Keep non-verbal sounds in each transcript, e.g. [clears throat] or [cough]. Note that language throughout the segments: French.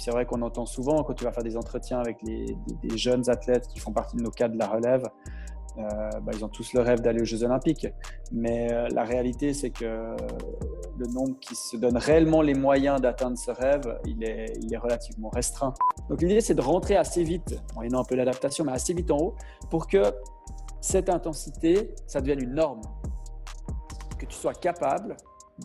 c'est vrai qu'on entend souvent quand tu vas faire des entretiens avec les, des, jeunes athlètes qui font partie de nos cadres de la relève, euh, bah, ils ont tous le rêve d'aller aux Jeux Olympiques. Mais euh, la réalité, c'est que le nombre qui se donne réellement les moyens d'atteindre ce rêve, il est, il est relativement restreint. Donc l'idée, c'est de rentrer assez vite, en ayant un peu l'adaptation, mais assez vite en haut, pour que cette intensité, ça devienne une norme. Que tu sois capable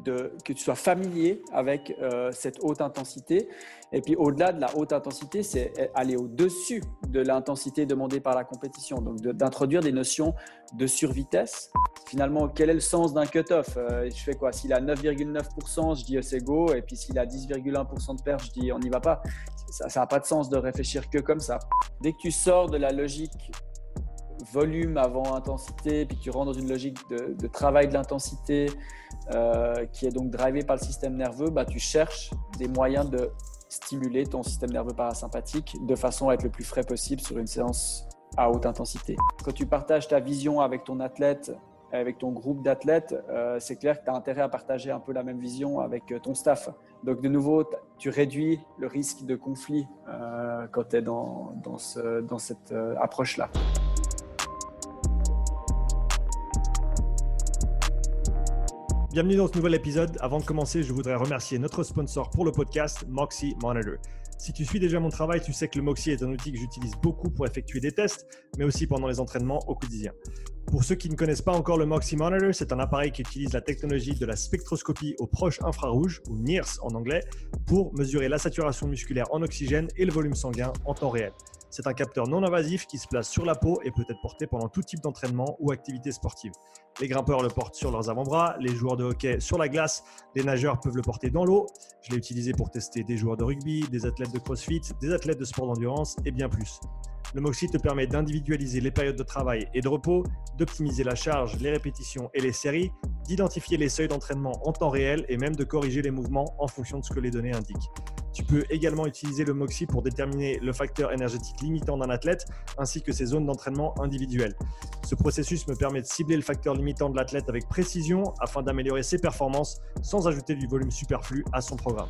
que tu sois familier avec euh, cette haute intensité. Et puis au-delà de la haute intensité, c'est aller au-dessus de l'intensité demandée par la compétition. Donc d'introduire des notions de survitesse. Finalement, quel est le sens d'un cut-off? Euh, Je fais quoi? S'il a 9,9%, je dis c'est go. Et puis s'il a 10,1% de perte, je dis on n'y va pas. Ça n'a pas de sens de réfléchir que comme ça. Dès que tu sors de la logique volume avant intensité, puis tu rentres dans une logique de, travail de l'intensité euh, qui est donc drivé par le système nerveux, bah, tu cherches des moyens de stimuler ton système nerveux parasympathique de façon à être le plus frais possible sur une séance à haute intensité. Quand tu partages ta vision avec ton athlète, avec ton groupe d'athlètes, euh, c'est clair que tu as intérêt à partager un peu la même vision avec euh, ton staff. Donc de nouveau, tu réduis le risque de conflit quand tu es dans cette approche-là. Bienvenue dans ce nouvel épisode. Avant de commencer, je voudrais remercier notre sponsor pour le podcast, Moxie Monitor. Si tu suis déjà mon travail, tu sais que le Moxie est un outil que j'utilise beaucoup pour effectuer des tests, mais aussi pendant les entraînements au quotidien. Pour ceux qui ne connaissent pas encore le Moxie Monitor, c'est un appareil qui utilise la technologie de la spectroscopie au proche infrarouge, ou NIRS en anglais, pour mesurer la saturation musculaire en oxygène et le volume sanguin en temps réel. C'est un capteur non invasif qui se place sur la peau et peut être porté pendant tout type d'entraînement ou activité sportive. Les grimpeurs le portent sur leurs avant-bras, les joueurs de hockey sur la glace, les nageurs peuvent le porter dans l'eau. Je l'ai utilisé pour tester des joueurs de rugby, des athlètes de crossfit, des athlètes de sport d'endurance et bien plus. Le Moxie te permet d'individualiser les périodes de travail et de repos, d'optimiser la charge, les répétitions et les séries, d'identifier les seuils d'entraînement en temps réel et même de corriger les mouvements en fonction de ce que les données indiquent. Tu peux également utiliser le MOXIE pour déterminer le facteur énergétique limitant d'un athlète ainsi que ses zones d'entraînement individuelles. Ce processus me permet de cibler le facteur limitant de l'athlète avec précision afin d'améliorer ses performances sans ajouter du volume superflu à son programme.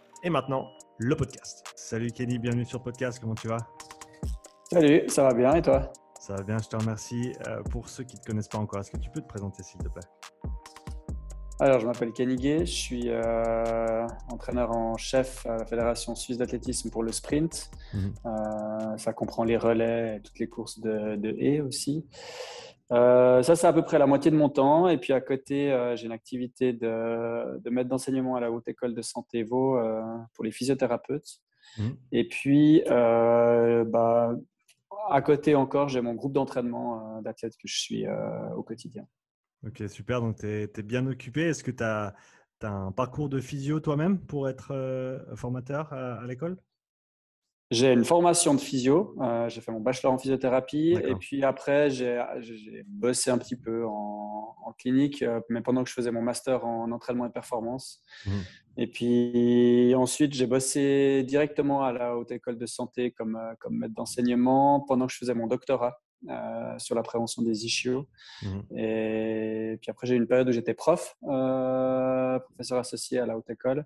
Et maintenant, le podcast. Salut Kenny, bienvenue sur le podcast, comment tu vas? Salut, ça va bien et toi? Ça va bien, je te remercie. Euh, pour ceux qui ne te connaissent pas encore, est-ce que tu peux te présenter s'il te plaît? Alors, je m'appelle Kenny je suis euh, entraîneur en chef à la Fédération suisse d'athlétisme pour le sprint. Mhm. Euh, ça comprend les relais et toutes les courses de, de haies aussi. Ça, c'est à peu près la moitié de mon temps. Et puis à côté, j'ai une activité de, de maître d'enseignement à la Haute École de Santé Vaud pour les physiothérapeutes. Mhm. Et puis, bah, à côté encore, j'ai mon groupe d'entraînement euh, d'athlètes que je suis euh, au quotidien. Ok, super. Donc, tu es, bien occupé. Est-ce que tu as, un parcours de physio toi-même pour être euh, formateur à l'école? J'ai une formation de physio. Euh, j'ai fait mon bachelor en physiothérapie. Et puis après, j'ai bossé un petit peu en, clinique, euh, mais pendant que je faisais mon master en entraînement et performance. Mmh. Et puis ensuite, j'ai bossé directement à la Haute École de Santé comme, euh, comme maître d'enseignement pendant que je faisais mon doctorat sur la prévention des ischios. Mmh. Et puis après, j'ai eu une période où j'étais prof, professeur associé à la Haute École.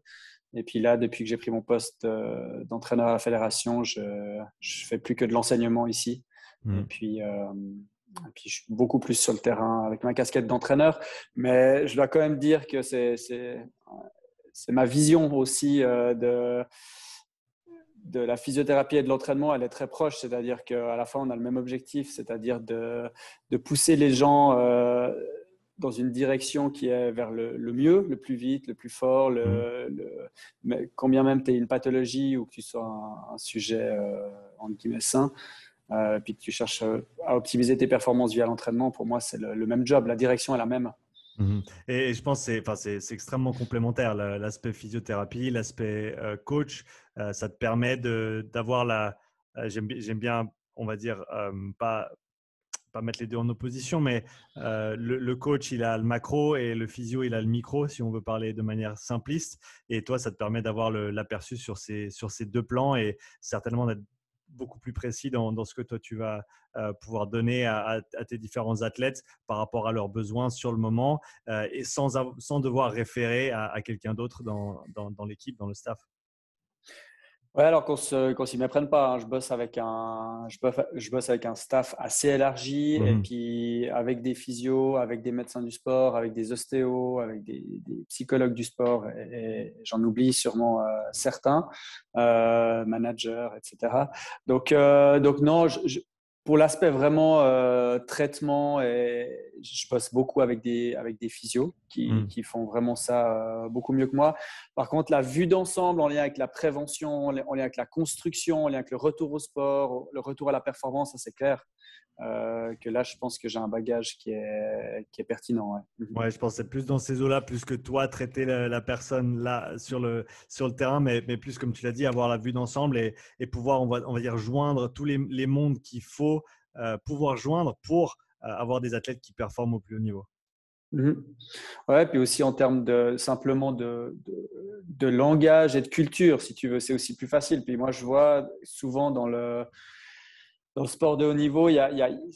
Et puis là, depuis que j'ai pris mon poste euh, d'entraîneur à la fédération, je ne fais plus que de l'enseignement ici. Hmm. Et, puis, euh, puis, je suis beaucoup plus sur le terrain avec ma casquette d'entraîneur. Mais je dois quand même dire que c'est ma vision aussi euh, de, de la physiothérapie et de l'entraînement. Elle est très proche, c'est-à-dire qu'à la fin, on a le même objectif, c'est-à-dire de, de, pousser les gens dans une direction qui est vers le, mieux, le plus vite, le plus fort, le, mmh. combien même tu aies une pathologie ou que tu sois un, sujet euh, en guillemets sain, euh, puis que tu cherches à optimiser tes performances via l'entraînement, pour moi, c'est le, même job. La direction est la même. Mmh et je pense que c'est extrêmement complémentaire, l'aspect physiothérapie, l'aspect euh, coach. Euh, ça te permet d'avoir la. Euh, j'aime bien, on va dire, pas, pas mettre les deux en opposition, mais le, coach, il a le macro et le physio, il a le micro, si on veut parler de manière simpliste. Et toi, ça te permet d'avoir l'aperçu sur ces, sur ces deux plans et certainement d'être beaucoup plus précis dans, ce que toi tu vas euh, pouvoir donner à, tes différents athlètes par rapport à leurs besoins sur le moment euh, et sans, sans devoir référer à, quelqu'un d'autre dans, dans l'équipe, dans le staff. Ouais, alors qu'on ne s'y méprenne pas. Hein. Je, bosse avec un, je, bosse, je bosse avec un staff assez élargi et mmh puis avec des physios, avec des médecins du sport, avec des ostéos, avec des, psychologues du sport et, j'en oublie sûrement euh, certains, euh, managers, etc. Donc, euh, donc non, je, pour l'aspect vraiment euh, traitement, et je bosse beaucoup avec des, avec des physios qui, hmm. qui font vraiment ça euh, beaucoup mieux que moi. Par contre, la vue d'ensemble en lien avec la prévention, en lien avec la construction, en lien avec le retour au sport, le retour à la performance, ça c'est clair. Euh, que là, je pense que j'ai un bagage qui est, qui est pertinent. Ouais. Mhm. je pense que c'est plus dans ces eaux-là, plus que toi traiter la, personne là sur le, sur le terrain, mais, mais plus, comme tu l'as dit, avoir la vue d'ensemble et, et, pouvoir, on va, on va dire, joindre tous les, les mondes qu'il faut euh, pouvoir joindre pour euh, avoir des athlètes qui performent au plus haut niveau. Mhm. Ouais, puis aussi en termes de simplement de, de, de, langage et de culture, si tu veux, c'est aussi plus facile. Puis moi, je vois souvent dans le, dans le sport de haut niveau,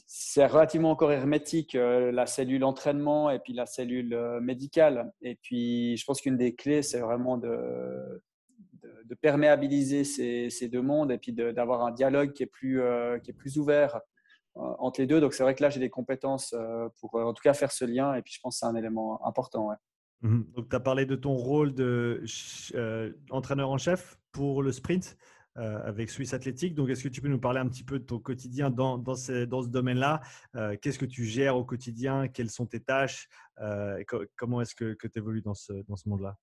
c'est relativement encore hermétique, euh, la cellule entraînement et puis la cellule euh, médicale. Et puis, je pense qu'une des clés, c'est vraiment de, de, perméabiliser ces, deux mondes et puis d'avoir un dialogue qui est plus, euh, ouvert entre les deux. Donc, c'est vrai que là, j'ai des compétences pour en tout cas faire ce lien et puis je pense que c'est un élément important. Mmh Donc, tu as parlé de ton rôle d'entraîneur en chef pour le sprint. Euh, avec Swiss Athletic. Donc, est-ce que tu peux nous parler un petit peu de ton quotidien dans, dans ce, dans ce domaine-là? Euh, Qu'est-ce que tu gères au quotidien? Quelles sont tes tâches? Euh, Comment est-ce que, que tu évolues dans ce, dans ce monde-là?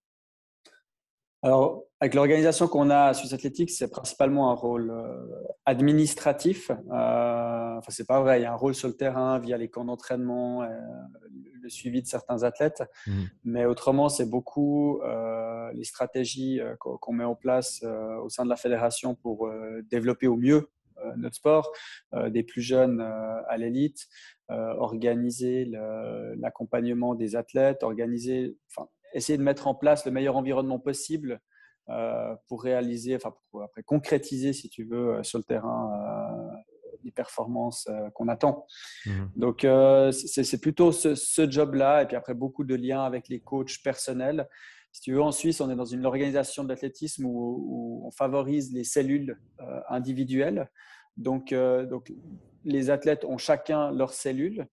Alors, avec l'organisation qu'on a à Swiss Athletic, c'est principalement un rôle administratif. Euh, enfin, c'est pas vrai, il y a un rôle sur le terrain via les camps d'entraînement, le suivi de certains athlètes. Mmh. Mais autrement, c'est beaucoup euh, les stratégies euh, qu'on met en place euh, au sein de la fédération pour développer au mieux notre sport, des plus jeunes à l'élite, organiser l'accompagnement des athlètes, organiser, enfin, essayer de mettre en place le meilleur environnement possible pour réaliser, enfin pour après concrétiser, si tu veux, sur le terrain les performances euh, qu'on attend. Mhm. Donc, euh, c'est plutôt ce, job-là. Et puis après, beaucoup de liens avec les coachs personnels. Si tu veux, en Suisse, on est dans une organisation de l'athlétisme où, on favorise les cellules euh, individuelles. Donc, donc, les athlètes ont chacun leurs cellules.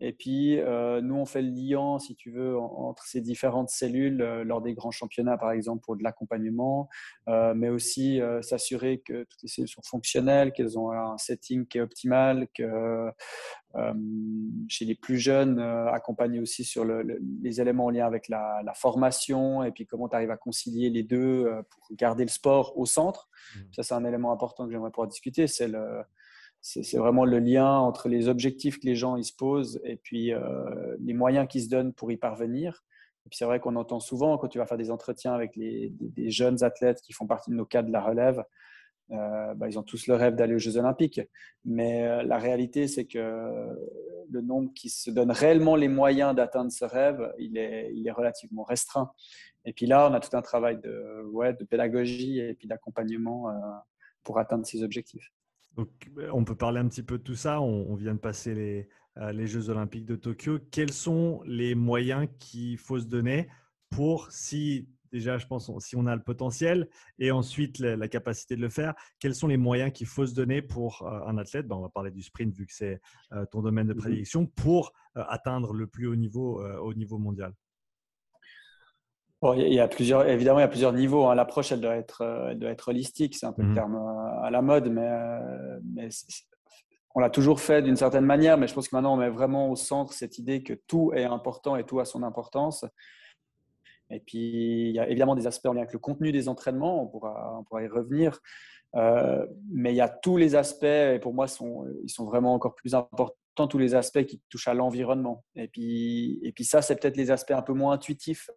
Et puis, euh, nous, on fait le lien, si tu veux, entre ces différentes cellules euh, lors des grands championnats, par exemple, pour de l'accompagnement, euh, mais aussi s'assurer que toutes les cellules sont fonctionnelles, qu'elles ont un setting qui est optimal, que chez les plus jeunes, accompagner aussi sur les éléments en lien avec la, la formation et puis comment tu arrives à concilier les deux pour garder le sport au centre. Mmh. Ça, c'est un élément important que j'aimerais pouvoir discuter. C'est le c'est vraiment le lien entre les objectifs que les gens ils se posent et puis euh, les moyens qu'ils se donnent pour y parvenir. Et puis c'est vrai qu'on entend souvent quand tu vas faire des entretiens avec les, des, jeunes athlètes qui font partie de nos cas de la relève, euh, bah, ils ont tous le rêve d'aller aux Jeux Olympiques. Mais euh, la réalité, c'est que le nombre qui se donne réellement les moyens d'atteindre ce rêve, il est, relativement restreint. Et puis là, on a tout un travail de, de pédagogie et puis d'accompagnement pour atteindre ces objectifs. Donc, euh, on peut parler un petit peu de tout ça. On, vient de passer les, euh, les, Jeux Olympiques de Tokyo. Quels sont les moyens qu'il faut se donner pour, si déjà, je pense, si on a le potentiel et ensuite la, capacité de le faire, quels sont les moyens qu'il faut se donner pour euh, un athlète? Ben, On va parler du sprint vu que c'est ton domaine de mmh prédiction pour atteindre le plus haut niveau au niveau mondial il y a plusieurs, évidemment, il y a plusieurs niveaux. Hein. L'approche, elle doit être, euh, elle doit être holistique. C'est un peu le mmh terme euh, à la mode, mais, euh, mais on l'a toujours fait d'une certaine manière. Mais je pense que maintenant, on met vraiment au centre cette idée que tout est important et tout a son importance. Et puis, il y a évidemment des aspects en lien avec le contenu des entraînements. On pourra, on pourra y revenir. mais il y a tous les aspects, et pour moi, sont, ils sont vraiment encore plus importants important tous les aspects qui touchent à l'environnement. Et puis, et puis ça, c'est peut-être les aspects un peu moins intuitifs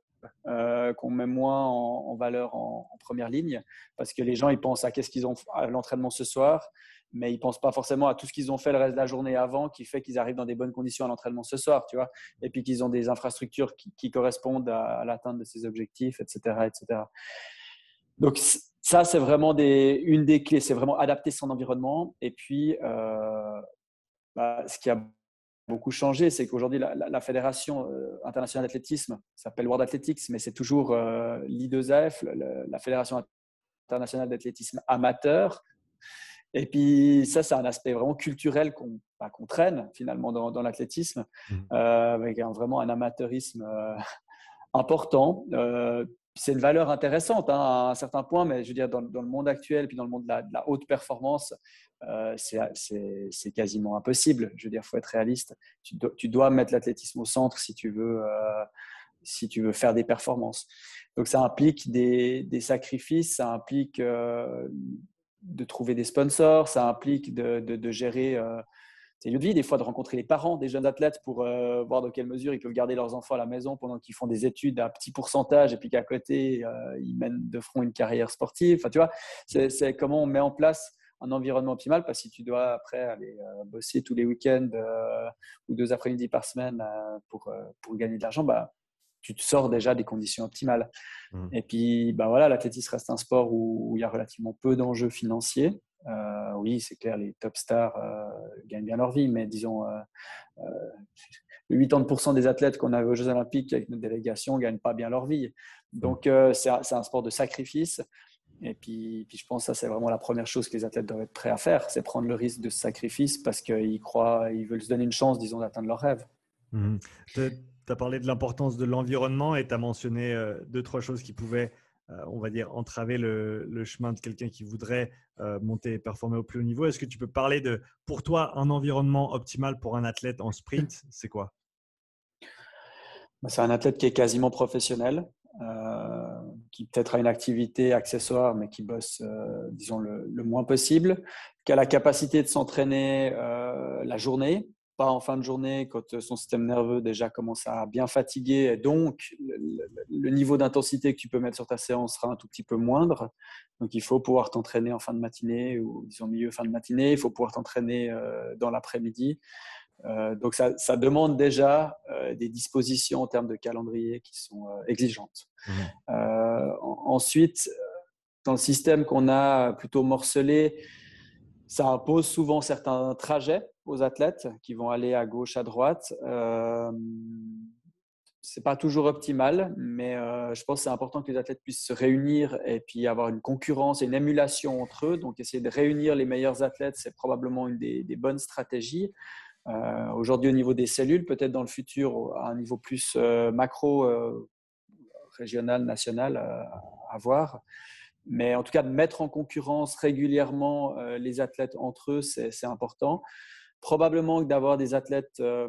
euh, qu'on met moins en, valeur en, première ligne, parce que les gens, ils pensent à qu'est-ce qu'ils ont à l'entraînement ce soir, mais ils pensent pas forcément à tout ce qu'ils ont fait le reste de la journée avant, qui fait qu'ils arrivent dans des bonnes conditions à l'entraînement ce soir, tu vois, et puis qu'ils ont des infrastructures qui, correspondent à, l'atteinte de ces objectifs, etc., etc. Donc ça, c'est vraiment des, une des clés, c'est vraiment adapter son environnement, et puis euh, bah, ce qui a beaucoup changé, c'est qu'aujourd'hui, la, Fédération euh, internationale d'athlétisme s'appelle World Athletics, mais c'est toujours euh, l'I2AF, la Fédération internationale d'athlétisme amateur. Et puis, ça, c'est un aspect vraiment culturel qu'on bah, traîne finalement dans, l'athlétisme, mmh. euh, avec vraiment un amateurisme important c'est une valeur intéressante hein, à un certain point, mais je veux dire, dans, le monde actuel, puis dans le monde de la, haute performance, euh, c'est quasiment impossible. Je veux dire, faut être réaliste. Tu, dois mettre l'athlétisme au centre si tu, veux, euh, si tu veux faire des performances. Donc, ça implique des, sacrifices, ça implique euh, de trouver des sponsors, ça implique de, de gérer c'est une vie des fois de rencontrer les parents des jeunes athlètes pour euh, voir dans quelle mesure ils peuvent garder leurs enfants à la maison pendant qu'ils font des études à petit pourcentage et puis qu'à côté euh, ils mènent de front une carrière sportive. Enfin, tu vois, c'est comment on met en place un environnement optimal parce que si tu dois après aller euh, bosser tous les week-ends ou deux après-midi par semaine pour, pour gagner de l'argent, bah, tu te sors déjà des conditions optimales. Mmh. Et puis, bah voilà, l'athlétisme reste un sport où, il y a relativement peu d'enjeux financiers. Euh, oui, c'est clair, les top stars euh, gagnent bien leur vie, mais disons, 80% euh, des athlètes qu'on avait aux Jeux Olympiques avec notre délégation ne gagnent pas bien leur vie. Donc, c'est un sport de sacrifice. Et puis, puis je pense que ça, c'est vraiment la première chose que les athlètes doivent être prêts à faire, c'est prendre le risque de ce sacrifice parce qu'ils croient, ils veulent se donner une chance, disons, d'atteindre leur rêve. Mmh. Tu as parlé de l'importance de l'environnement et tu as mentionné deux, trois choses qui pouvaient euh, on va dire, entraver le, chemin de quelqu'un qui voudrait euh, monter et performer au plus haut niveau. Est-ce que tu peux parler de, pour toi, un environnement optimal pour un athlète en sprint C'est quoi? Bah, C'est un athlète qui est quasiment professionnel, euh, qui peut-être a une activité accessoire, mais qui bosse, disons, le, moins possible, qui a la capacité de s'entraîner la journée, pas en fin de journée quand euh, son système nerveux déjà commence à bien fatiguer et donc le, niveau d'intensité que tu peux mettre sur ta séance sera un tout petit peu moindre. Donc il faut pouvoir t'entraîner en fin de matinée ou disons milieu fin de matinée, il faut pouvoir t'entraîner euh, dans l'après-midi. Euh, donc ça, ça, demande déjà des dispositions en termes de calendrier qui sont exigeantes. Mmh. ensuite, dans le système qu'on a plutôt morcelé, ça impose souvent certains trajets aux athlètes qui vont aller à gauche, à droite. Euh, c'est pas toujours optimal, mais euh, je pense que c'est important que les athlètes puissent se réunir et puis avoir une concurrence et une émulation entre eux. Donc, essayer de réunir les meilleurs athlètes, c'est probablement une des, bonnes stratégies. Euh, aujourd'hui, au niveau des cellules, peut-être dans le futur, à un niveau plus euh, macro, régional, national, à voir. Mais en tout cas, de mettre en concurrence régulièrement euh, les athlètes entre eux, c'est important. Probablement que d'avoir des athlètes euh,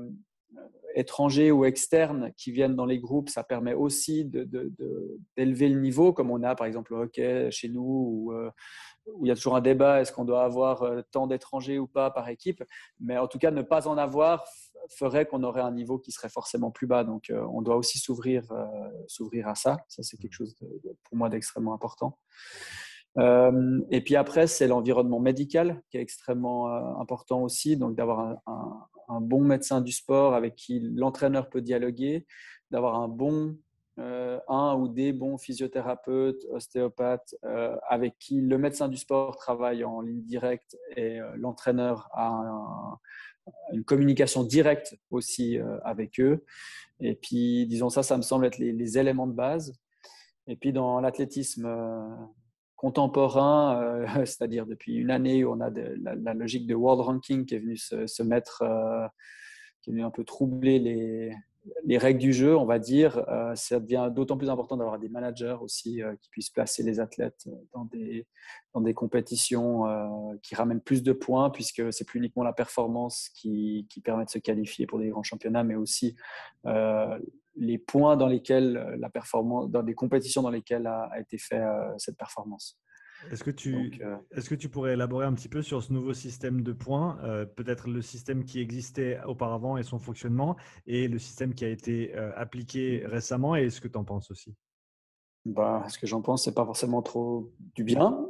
étrangers ou externes qui viennent dans les groupes, ça permet aussi d'élever le niveau, comme on a par exemple au hockey chez nous, euh, où il y a toujours un débat, est-ce qu'on doit avoir tant d'étrangers ou pas par équipe Mais en tout cas, ne pas en avoir ferait qu'on aurait un niveau qui serait forcément plus bas. Donc, euh, on doit aussi s'ouvrir, euh, s'ouvrir à ça. Ça, c'est quelque chose pour moi d'extrêmement important. Euh, et puis après, c'est l'environnement médical qui est extrêmement important aussi. Donc, d'avoir un, bon médecin du sport avec qui l'entraîneur peut dialoguer, d'avoir un bon un ou des bons physiothérapeutes, ostéopathes, avec qui le médecin du sport travaille en ligne directe et l'entraîneur a un, une communication directe aussi euh, avec eux. Et puis, disons ça, ça me semble être les, éléments de base. Et puis, dans l'athlétisme euh, contemporain, euh, [laughs] c'est-à-dire depuis une année où on a la, logique de world ranking qui est venue se, mettre, qui est venue un peu troubler les, les règles du jeu, on va dire, euh, ça devient d'autant plus important d'avoir des managers aussi euh, qui puissent placer les athlètes dans des, dans des compétitions euh, qui ramènent plus de points, puisque c'est plus uniquement la performance qui, qui, permet de se qualifier pour des grands championnats, mais aussi les points dans lesquels la performance, dans des compétitions dans lesquelles a, été fait cette performance. Est-ce que, tu, euh, est-ce que tu pourrais élaborer un petit peu sur ce nouveau système de points, euh, peut-être le système qui existait auparavant et son fonctionnement, et le système qui a été euh, appliqué récemment, et ce que tu en penses aussi? Bah, ce que j'en pense, c'est pas forcément trop du bien.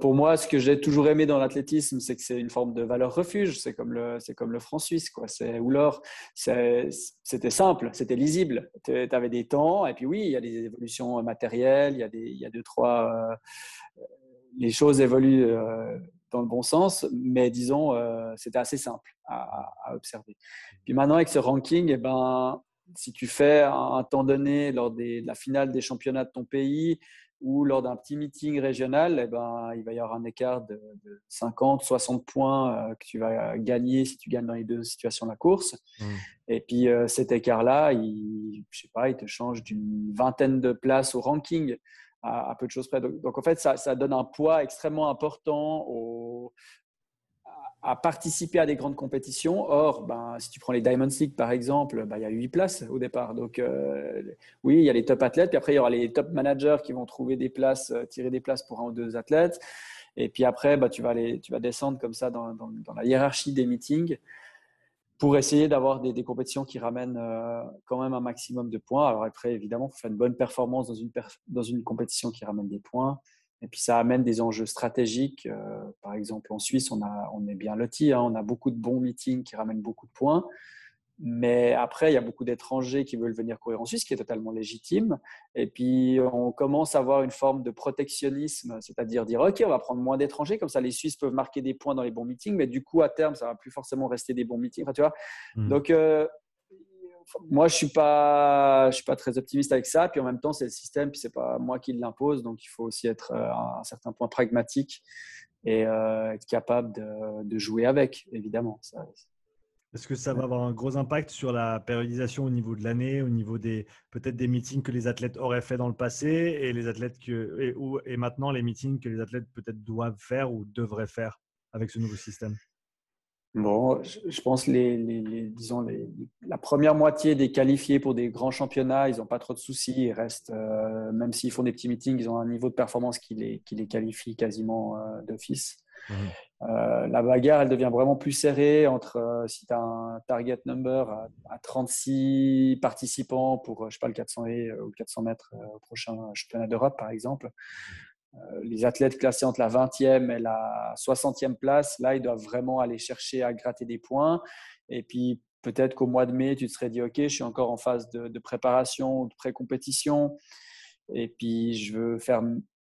pour moi, ce que j'ai toujours aimé dans l'athlétisme, c'est que c'est une forme de valeur refuge. C'est comme le, c'est comme le franc suisse, quoi. C'est ou l'or. C'était simple, c'était lisible. Tu avais des temps, et puis oui, il y a des évolutions matérielles, il y a des, il y a deux trois les choses évoluent euh, dans le bon sens, mais disons, euh, c'était assez simple à, observer. Puis maintenant, avec ce ranking, eh ben, si tu fais un temps donné lors de la finale des championnats de ton pays ou lors d'un petit meeting régional, eh ben, il va y avoir un écart de, 50, 60 points euh, que tu vas gagner si tu gagnes dans les deux situations de la course. Mmh. Et puis cet écart-là, il, je sais pas, il te change d'une vingtaine de places au ranking à, peu de choses près. Donc, en fait, ça, donne un poids extrêmement important à participer à des grandes compétitions. Or, ben, si tu prends les Diamond League par exemple, ben, il y a 8 places au départ. Donc euh, oui, il y a les top athlètes, puis après il y aura les top managers qui vont trouver des places, euh, tirer des places pour un ou deux athlètes. Et puis après, ben, tu, vas tu vas descendre comme ça dans la hiérarchie des meetings pour essayer d'avoir des, compétitions qui ramènent euh, quand même un maximum de points. Alors après, évidemment, il faut faire une bonne performance dans une, dans une compétition qui ramène des points. Et puis ça amène des enjeux stratégiques. Euh, par exemple, en Suisse, on, a, on est bien loti. Hein. on a beaucoup de bons meetings qui ramènent beaucoup de points. Mais après, il y a beaucoup d'étrangers qui veulent venir courir en Suisse, ce qui est totalement légitime. Et puis, on commence à avoir une forme de protectionnisme, c'est-à-dire dire, OK, on va prendre moins d'étrangers, comme ça les Suisses peuvent marquer des points dans les bons meetings, mais du coup, à terme, ça va plus forcément rester des bons meetings. Enfin, tu vois? Hmm. Donc, euh, moi, je suis, pas, je suis pas très optimiste avec ça. Puis en même temps, c'est le système, puis ce n'est pas moi qui l'impose. Donc, il faut aussi être euh, à un certain point pragmatique et euh, être capable de, jouer avec, évidemment. Est-ce que ça va avoir un gros impact sur la périodisation au niveau de l'année, au niveau des peut-être des meetings que les athlètes auraient fait dans le passé et les athlètes que et, et maintenant les meetings que les athlètes peut-être doivent faire ou devraient faire avec ce nouveau système? Bon, je pense les, les, disons les, la première moitié des qualifiés pour des grands championnats, ils n'ont pas trop de soucis. Ils restent, euh, même s'ils font des petits meetings, ils ont un niveau de performance qui les, qui les qualifie quasiment euh, d'office. Mmh. Euh, la bagarre, elle devient vraiment plus serrée entre si tu as un target number à, 36 participants pour, je sais pas, le 400 et ou le 400 mètres au prochain championnat d'Europe, par exemple. Les athlètes classés entre la 20e et la 60e place, là, ils doivent vraiment aller chercher à gratter des points. Et puis, peut-être qu'au mois de mai, tu te serais dit, OK, je suis encore en phase de, préparation, de pré-compétition. Et puis, je veux faire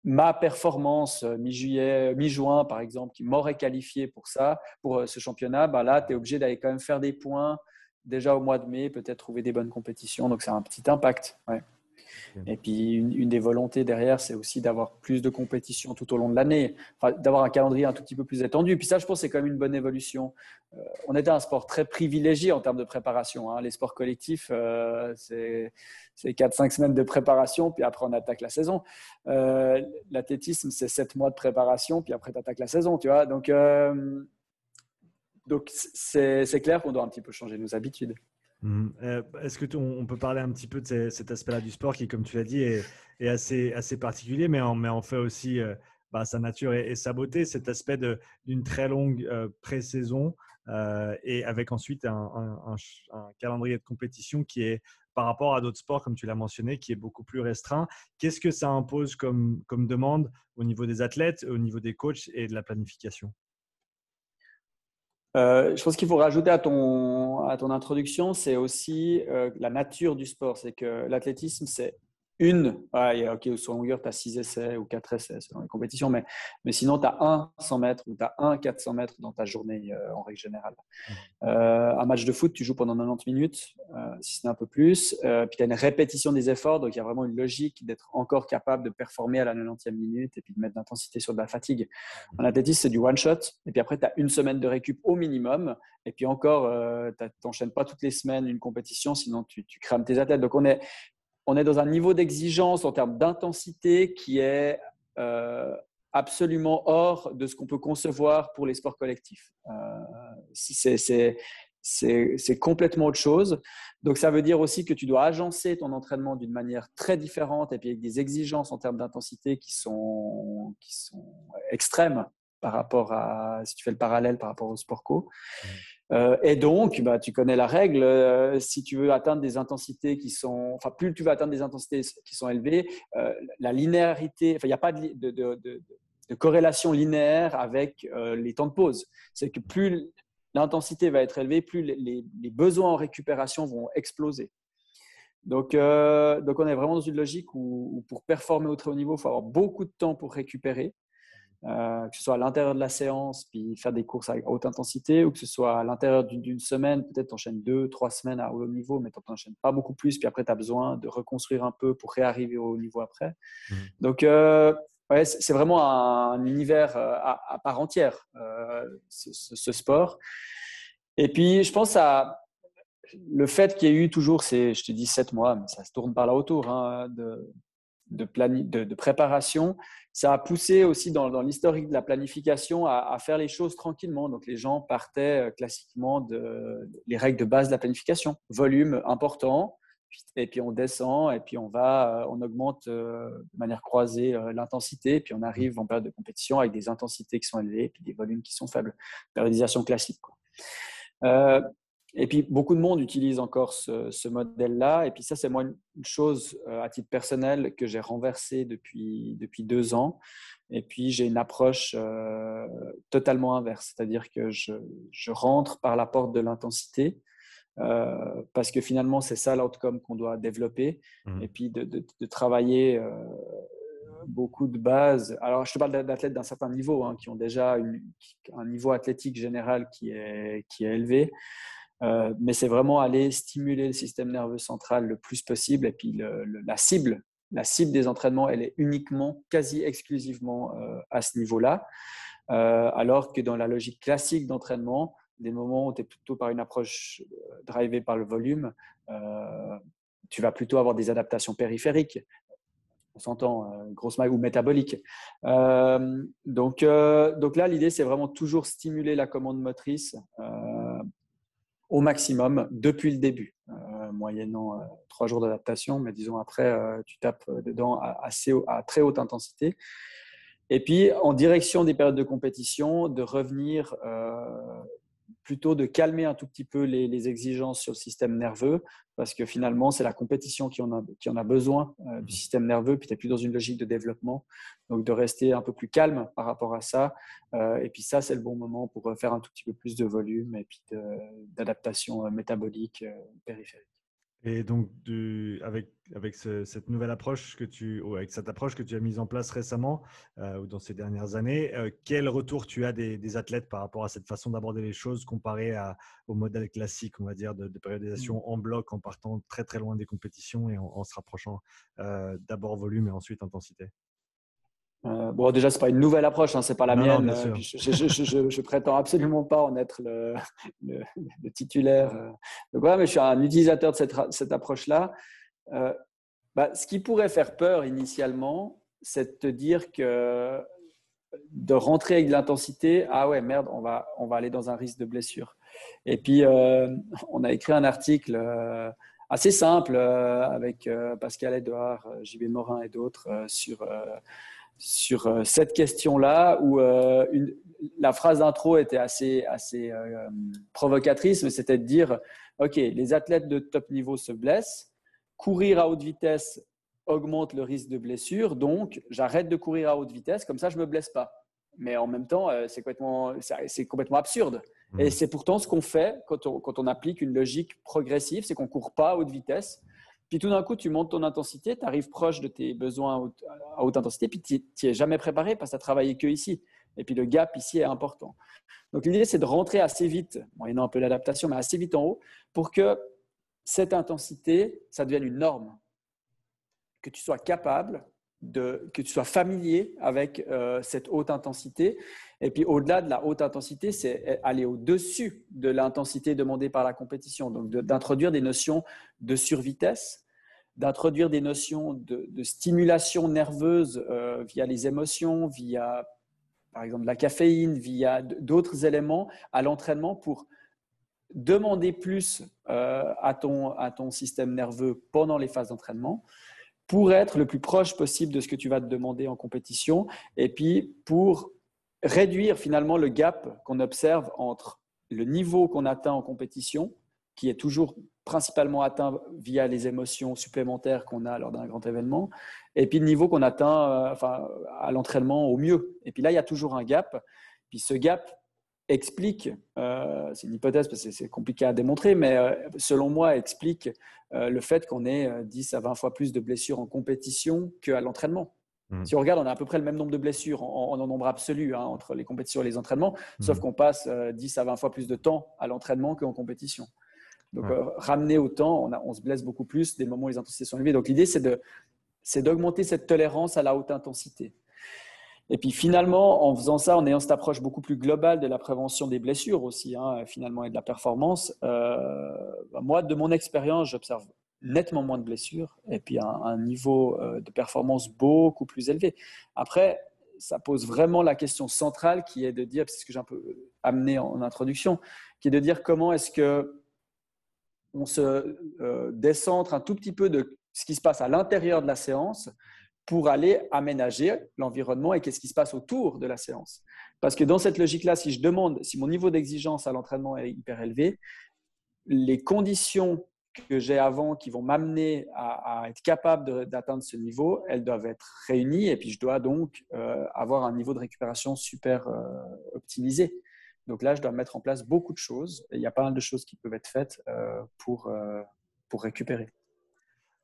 ma performance euh, mi-juillet, mi-juin par exemple, qui m'aurait qualifié pour ça, pour euh, ce championnat, bah là, tu es obligé d'aller quand même faire des points déjà au mois de mai, peut-être trouver des bonnes compétitions. Donc, c'est un petit impact. Et puis, une, des volontés derrière, c'est aussi d'avoir plus de compétitions tout au long de l'année, d'avoir un calendrier un tout petit peu plus étendu. Puis ça, je pense, c'est quand même une bonne évolution. Euh, on était un sport très privilégié en termes de préparation. Hein. Les sports collectifs, euh, c'est 4-5 semaines de préparation, puis après, on attaque la saison. Euh, l'athlétisme, c'est 7 mois de préparation, puis après, tu attaques la saison. Tu vois Donc, donc c'est clair qu'on doit un petit peu changer nos habitudes. Mmh. Euh, est-ce que on peut parler un petit peu de cet aspect-là du sport qui, comme tu l'as dit, est, assez, particulier, mais en, fait aussi euh, bah, sa nature et, sa beauté, cet aspect d'une très longue euh, pré-saison et avec ensuite un, calendrier de compétition qui est, par rapport à d'autres sports, comme tu l'as mentionné, qui est beaucoup plus restreint. Qu'est-ce que ça impose comme, comme demande au niveau des athlètes, au niveau des coachs et de la planification? Euh, je pense qu'il faut rajouter à ton, à ton introduction, c'est aussi euh, la nature du sport. C'est que l'athlétisme, c'est une, ouais, ok, sur longueur, tu as 6 essais ou 4 essais selon les compétitions, mais, mais sinon, tu as un 100 mètres ou tu as un 400 mètres dans ta journée euh, en règle générale. Mmh. Euh, un match de foot, tu joues pendant 90 minutes, euh, si c'est un peu plus, puis tu as une répétition des efforts, donc il y a vraiment une logique d'être encore capable de performer à la 90e minute et puis de mettre l'intensité sur de la fatigue. En athlétisme, c'est du one-shot, et puis après, tu as une semaine de récup au minimum, et puis encore, tu n'enchaînes pas toutes les semaines une compétition, sinon tu, tu crames tes athlètes. Donc on est, on est dans un niveau d'exigence en termes d'intensité qui est euh, absolument hors de ce qu'on peut concevoir pour les sports collectifs. Euh, c'est complètement autre chose. Donc, ça veut dire aussi que tu dois agencer ton entraînement d'une manière très différente et puis avec des exigences en termes d'intensité qui sont, qui sont extrêmes par rapport à, si tu fais le parallèle par rapport au sport co. Mmh. Euh, et donc, bah, tu connais la règle, euh, si tu veux atteindre des intensités qui sont, enfin, plus tu vas atteindre des intensités qui sont élevées, euh, la linéarité, enfin, il n'y a pas de, de, de, de, corrélation linéaire avec les temps de pause. C'est que plus l'intensité va être élevée, plus les, les, besoins en récupération vont exploser. Donc, donc, on est vraiment dans une logique où, où pour performer au très haut niveau, il faut avoir beaucoup de temps pour récupérer. Euh, que ce soit à l'intérieur de la séance, puis faire des courses à haute intensité, ou que ce soit à l'intérieur d'une semaine, peut-être tu enchaînes deux, trois semaines à haut niveau, mais tu n'enchaînes pas beaucoup plus, puis après tu as besoin de reconstruire un peu pour réarriver au haut niveau après. Mmh. Donc, euh, ouais, c'est vraiment un, univers euh, à, part entière, ce, sport. Et puis, je pense à le fait qu'il y ait eu toujours ces, je te dis, sept mois, mais ça se tourne par là autour, hein, de, de, de, préparation, ça a poussé aussi dans, l'historique de la planification à, faire les choses tranquillement. Donc les gens partaient euh, classiquement de les règles de base de la planification, volume important, et puis on descend, et puis on va, euh, on augmente euh, de manière croisée l'intensité, puis on arrive en période de compétition avec des intensités qui sont élevées, puis des volumes qui sont faibles. Périodisation classique. Et puis, beaucoup de monde utilise encore ce, modèle-là. Et puis, ça, c'est moi une chose euh, à titre personnel que j'ai renversé depuis, depuis deux ans. Et puis, j'ai une approche euh, totalement inverse. C'est-à-dire que je, je, rentre par la porte de l'intensité. Euh, parce que finalement, c'est ça l'outcome qu'on doit développer. Mmh. Et puis, de, de, travailler beaucoup de bases. Alors, je te parle d'athlètes d'un certain niveau, hein, qui ont déjà un niveau athlétique général qui est, qui est élevé. Euh, mais c'est vraiment aller stimuler le système nerveux central le plus possible. Et puis la cible, la cible des entraînements, elle est uniquement, quasi exclusivement euh, à ce niveau-là. Euh, alors que dans la logique classique d'entraînement, des moments où tu es plutôt par une approche drivée par le volume, tu vas plutôt avoir des adaptations périphériques. On s'entend, grosse maille ou métabolique. donc, donc là, l'idée, c'est vraiment toujours stimuler la commande motrice au maximum depuis le début, euh, moyennant euh, trois jours d'adaptation, mais disons après, euh, tu tapes dedans à, très haute intensité. Et puis, en direction des périodes de compétition, de revenir plutôt de calmer un tout petit peu les, exigences sur le système nerveux, parce que finalement, c'est la compétition qui en a, qui en a besoin euh, du système nerveux, puis tu n'es plus dans une logique de développement, donc de rester un peu plus calme par rapport à ça. Euh, et puis ça, c'est le bon moment pour faire un tout petit peu plus de volume et puis d'adaptation euh, métabolique périphérique. Et donc, avec, avec cette nouvelle approche que tu, ou avec cette approche que tu as mise en place récemment euh, ou dans ces dernières années, euh, quel retour tu as des, athlètes par rapport à cette façon d'aborder les choses comparé à, au modèle classique, on va dire, de, périodisation mmh. en bloc en partant très très loin des compétitions et en, se rapprochant euh, d'abord volume et ensuite intensité? Euh, bon, déjà, c'est pas une nouvelle approche, hein, c'est pas la mienne. Euh, je, je, je, prétends absolument pas en être le, le, titulaire. Euh. Donc, mais je suis un utilisateur de cette, cette approche-là. bah, ce qui pourrait faire peur initialement, c'est de te dire que de rentrer avec de l'intensité, ah ouais, merde, on va, on va aller dans un risque de blessure. Et puis, on a écrit un article assez simple avec Pascal Edouard, JB Morin et d'autres sur sur euh, cette question-là où euh, la phrase d'intro était assez, assez euh, provocatrice, mais c'était de dire, OK, les athlètes de top niveau se blessent, courir à haute vitesse augmente le risque de blessure, donc j'arrête de courir à haute vitesse, comme ça je ne me blesse pas. Mais en même temps, c'est complètement, c'est complètement absurde. Et mmh. c'est pourtant ce qu'on fait quand on, quand on, applique une logique progressive, c'est qu'on ne court pas à haute vitesse, puis tout d'un coup, tu montes ton intensité, tu arrives proche de tes besoins à haute, intensité, puis tu n'y es jamais préparé parce que tu as travaillé que ici. Et puis le gap ici est important. Donc l'idée, c'est de rentrer assez vite, moyennant un peu l'adaptation, mais assez vite en haut, pour que cette intensité, ça devienne une norme. Que tu sois capable de, que tu sois familier avec euh, cette haute intensité. Et puis au-delà de la haute intensité, c'est aller au-dessus de l'intensité demandée par la compétition. Donc d'introduire des notions de survitesse, d'introduire des notions de, stimulation nerveuse euh, via les émotions, via par exemple la caféine, via d'autres éléments à l'entraînement pour demander plus à, ton, à ton système nerveux pendant les phases d'entraînement pour être le plus proche possible de ce que tu vas te demander en compétition et puis pour réduire finalement le gap qu'on observe entre le niveau qu'on atteint en compétition, qui est toujours principalement atteint via les émotions supplémentaires qu'on a lors d'un grand événement, et puis le niveau qu'on atteint euh, à l'entraînement au mieux. Et puis là, il y a toujours un gap. Puis ce gap explique, euh, c'est une hypothèse parce que c'est compliqué à démontrer, mais euh, selon moi, explique le fait qu'on ait 10 à 20 fois plus de blessures en compétition qu'à l'entraînement. Mmh. Si on regarde, on a à peu près le même nombre de blessures en, nombre absolu hein, entre les compétitions et les entraînements, sauf mmh. qu'on passe 10 à 20 fois plus de temps à l'entraînement qu'en compétition. Donc, euh, ramener au temps, on, on, se blesse beaucoup plus des moments où les intensités sont élevées. Donc, l'idée, c'est d'augmenter cette tolérance à la haute intensité. Et puis finalement, en faisant ça, en ayant cette approche beaucoup plus globale de la prévention des blessures aussi, hein, finalement, et de la performance, euh, bah, moi, de mon expérience, j'observe nettement moins de blessures et puis un, niveau euh, de performance beaucoup plus élevé. Après, ça pose vraiment la question centrale qui est de dire, c'est ce que j'ai un peu amené en introduction, qui est de dire comment est-ce que on se euh, décentre un tout petit peu de ce qui se passe à l'intérieur de la séance pour aller aménager l'environnement et qu'est-ce qui se passe autour de la séance. Parce que dans cette logique-là, si je demande, si mon niveau d'exigence à l'entraînement est hyper élevé, les conditions que j'ai avant qui vont m'amener à, être capable d'atteindre ce niveau, elles doivent être réunies et puis je dois donc euh, avoir un niveau de récupération super euh, optimisé. Donc là, je dois mettre en place beaucoup de choses. Et il y a pas mal de choses qui peuvent être faites euh, pour, pour récupérer.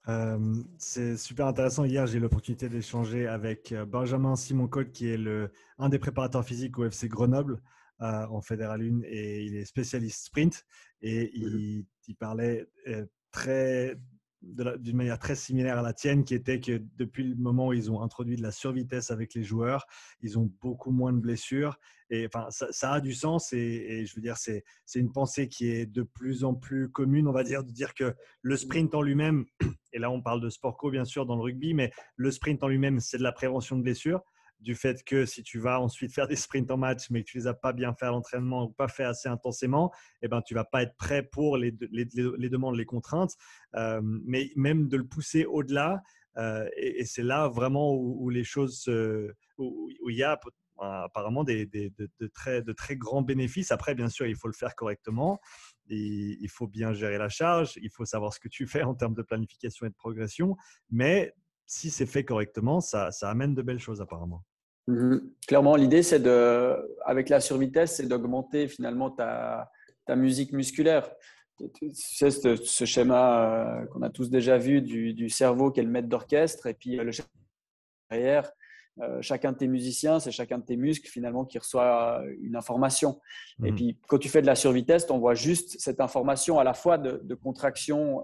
Euh, c'est super intéressant. Hier, j'ai eu l'opportunité d'échanger avec Benjamin Simon-Côte, qui est le, un des préparateurs physiques au FC Grenoble en Fédéral 1 et il est spécialiste sprint. Et il, il parlait très, d'une manière très similaire à la tienne, qui était que depuis le moment où ils ont introduit de la survitesse avec les joueurs, ils ont beaucoup moins de blessures. Et enfin, ça, a du sens. Et, je veux dire, c'est une pensée qui est de plus en plus commune, on va dire, de dire que le sprint en lui-même, et là on parle de sport co bien sûr dans le rugby, mais le sprint en lui-même, c'est de la prévention de blessures du fait que si tu vas ensuite faire des sprints en match, mais que tu les as pas bien fait à l'entraînement ou pas fait assez intensément, eh ben, tu vas pas être prêt pour les, demandes, les contraintes. Euh, mais même de le pousser au-delà, euh, et, c'est là vraiment où, les choses, où, il y a apparemment des, de, très, de très grands bénéfices. Après, bien sûr, il faut le faire correctement. Il faut bien gérer la charge, il faut savoir ce que tu fais en termes de planification et de progression, mais si c'est fait correctement, ça, amène de belles choses apparemment. Mmh Clairement, l'idée, c'est de, avec la survitesse, c'est d'augmenter finalement ta, ta, musique musculaire. Tu sais, ce, schéma euh, qu'on a tous déjà vu du, cerveau qui est le maître d'orchestre et puis euh, le chef derrière. Euh, chacun de tes musiciens, c'est chacun de tes muscles finalement qui reçoit une information. Et mmh. puis quand tu fais de la survitesse, on voit juste cette information à la fois de, contraction,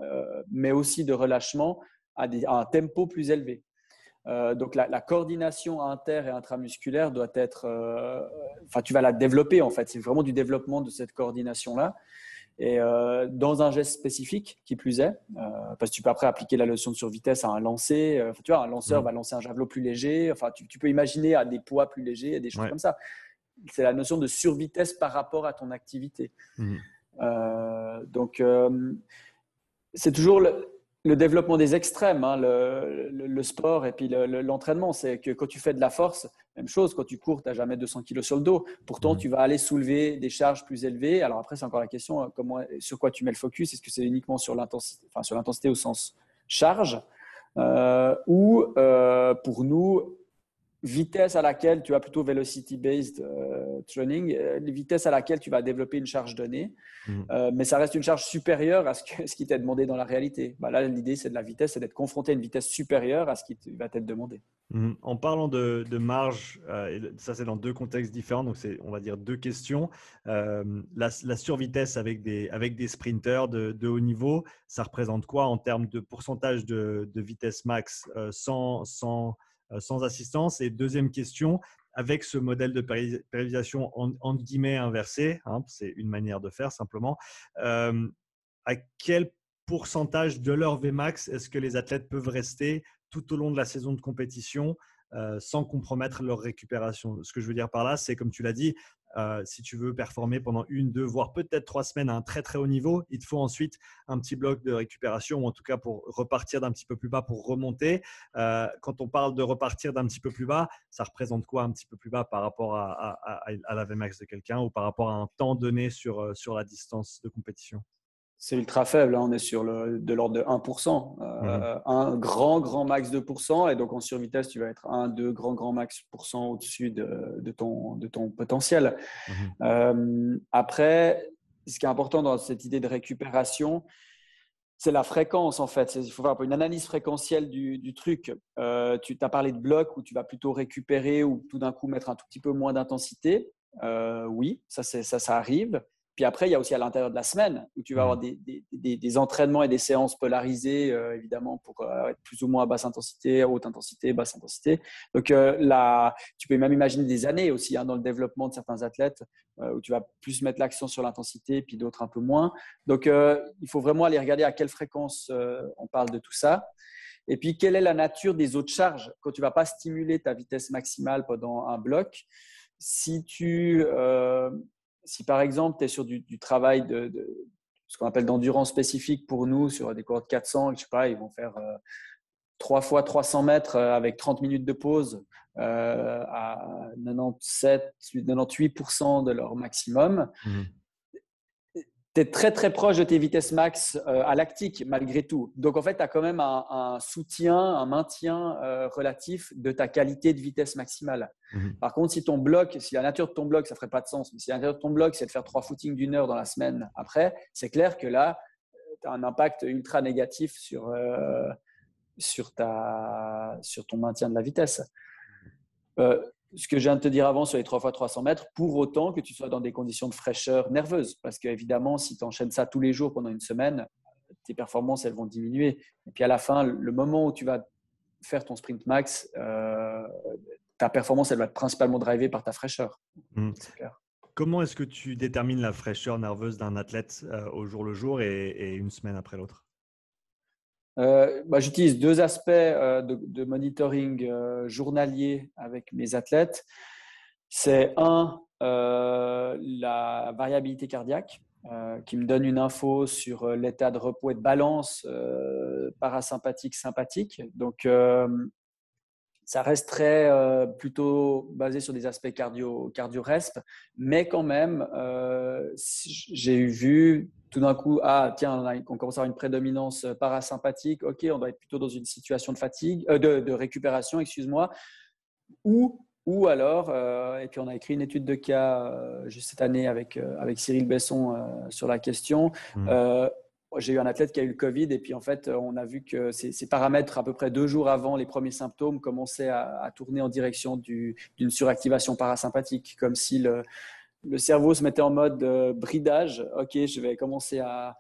mais aussi de relâchement à, à, un tempo plus élevé. Euh, donc la, coordination inter et intramusculaire doit être, euh, enfin tu vas la développer en fait. C'est vraiment du développement de cette coordination là. Et euh, dans un geste spécifique, qui plus est, parce que tu peux après appliquer la notion de survitesse à un lancer. tu vois, un lanceur mmh. va lancer un javelot plus léger. Enfin, tu, peux imaginer à des poids plus légers, des choses comme ça. C'est la notion de survitesse par rapport à ton activité. Mmh. donc, c'est toujours le, le développement des extrêmes, hein, le, sport et puis l'entraînement. c'est que quand tu fais de la force, même chose, quand tu cours, tu n'as jamais 200 kg sur le dos. Pourtant, mmh. tu vas aller soulever des charges plus élevées. Alors après, c'est encore la question hein, comment, sur quoi tu mets le focus? Est-ce que c'est uniquement sur l'intensité, enfin, sur l'intensité au sens charge euh, ou euh, pour nous, vitesse à laquelle tu as plutôt velocity-based euh, training, euh, vitesse à laquelle tu vas développer une charge donnée, mhm. euh, mais ça reste une charge supérieure à ce, que, [laughs] ce qui t'est demandé dans la réalité. Bah là, l'idée, c'est de la vitesse, c'est d'être confronté à une vitesse supérieure à ce qui va t'être demandé. Mhm. En parlant de, marge, ça c'est dans deux contextes différents, donc c'est, on va dire, deux questions. La, survitesse avec des, avec des sprinters de, de, haut niveau, ça représente quoi en termes de pourcentage de, vitesse max sans, sans euh, sans assistance Et deuxième question, avec ce modèle de périodisation en, guillemets inversé, hein, c'est une manière de faire simplement, euh, à quel pourcentage de leur Vmax est-ce que les athlètes peuvent rester tout au long de la saison de compétition euh, sans compromettre leur récupération? Ce que je veux dire par là, c'est comme tu l'as dit, euh, si tu veux performer pendant une, deux, voire peut-être trois semaines à un très très haut niveau, il te faut ensuite un petit bloc de récupération ou en tout cas pour repartir d'un petit peu plus bas pour remonter. Euh, quand on parle de repartir d'un petit peu plus bas, ça représente quoi un petit peu plus bas par rapport à, à, la VMAX de quelqu'un ou par rapport à un temps donné sur, euh, sur la distance de compétition? C'est ultra faible. Hein. On est sur le, de l'ordre de 1%. Euh. Un grand, grand max 2%. Et donc en survitesse, tu vas être 1, 2, grand, grand max pourcent au-dessus de, de, ton, de ton potentiel. Mhm. Euh, après, ce qui est important dans cette idée de récupération, c'est la fréquence en fait. Il faut faire une analyse fréquentielle du, du truc. Euh, tu as parlé de blocs où tu vas plutôt récupérer ou tout d'un coup mettre un tout petit peu moins d'intensité. oui, ça, ça, ça arrive. Puis après, il y a aussi à l'intérieur de la semaine où tu vas avoir mmh. des, entraînements et des séances polarisées, euh, évidemment, pour euh, être plus ou moins à basse intensité, haute intensité, basse intensité. Donc euh, là, tu peux même imaginer des années aussi hein, dans le développement de certains athlètes où tu vas plus mettre l'accent sur l'intensité, puis d'autres un peu moins. Donc il faut vraiment aller regarder à quelle fréquence on parle de tout ça. Et puis, quelle est la nature des autres charges? Quand tu ne vas pas stimuler ta vitesse maximale pendant un bloc si tu, si par exemple, tu es sur du, travail de, ce qu'on appelle d'endurance spécifique pour nous, sur des cours de 400, je sais pas, ils vont faire euh, 3 fois 300 mètres euh, avec 30 minutes de pause euh, à 97, 98% de leur maximum. Mmh tu es très très proche de tes vitesses max euh, à lactique malgré tout. Donc en fait, tu as quand même un, soutien, un maintien euh, relatif de ta qualité de vitesse maximale. Mhm. Par contre, si ton bloc, si la nature de ton bloc, ça ferait pas de sens, mais si la nature de ton bloc, c'est de faire trois footings d'une heure dans la semaine après, c'est clair que là, tu as un impact ultra négatif sur, euh, sur, ta, sur ton maintien de la vitesse ce que je viens de te dire avant sur les 3 fois 300 mètres, pour autant que tu sois dans des conditions de fraîcheur nerveuse. Parce qu'évidemment, si tu enchaînes ça tous les jours pendant une semaine, tes performances, elles vont diminuer. Et puis à la fin, le moment où tu vas faire ton sprint max, euh, ta performance, elle va être principalement drivée par ta fraîcheur. Mmh. Comment est-ce que tu détermines la fraîcheur nerveuse d'un athlète euh, au jour le jour et une semaine après l'autre? Euh, bah, j'utilise deux aspects euh, de, monitoring euh, journalier avec mes athlètes. C'est un, la variabilité cardiaque, qui me donne une info sur l'état de repos et de balance parasympathique, sympathique. Donc, ça resterait plutôt basé sur des aspects cardio, cardio-resp, mais quand même, j'ai vu tout d'un coup, ah tiens, on, commence à avoir une prédominance parasympathique, ok, on doit être plutôt dans une situation de fatigue, euh, de, récupération, excuse-moi, ou, ou alors, et puis on a écrit une étude de cas juste cette année avec, avec Cyril Besson sur la question, mmh j'ai eu un athlète qui a eu le Covid et puis en fait, on a vu que ces, paramètres, à peu près deux jours avant les premiers symptômes, commençaient à, tourner en direction d'une suractivation parasympathique, comme si le, cerveau se mettait en mode euh, bridage. Ok, je vais commencer à,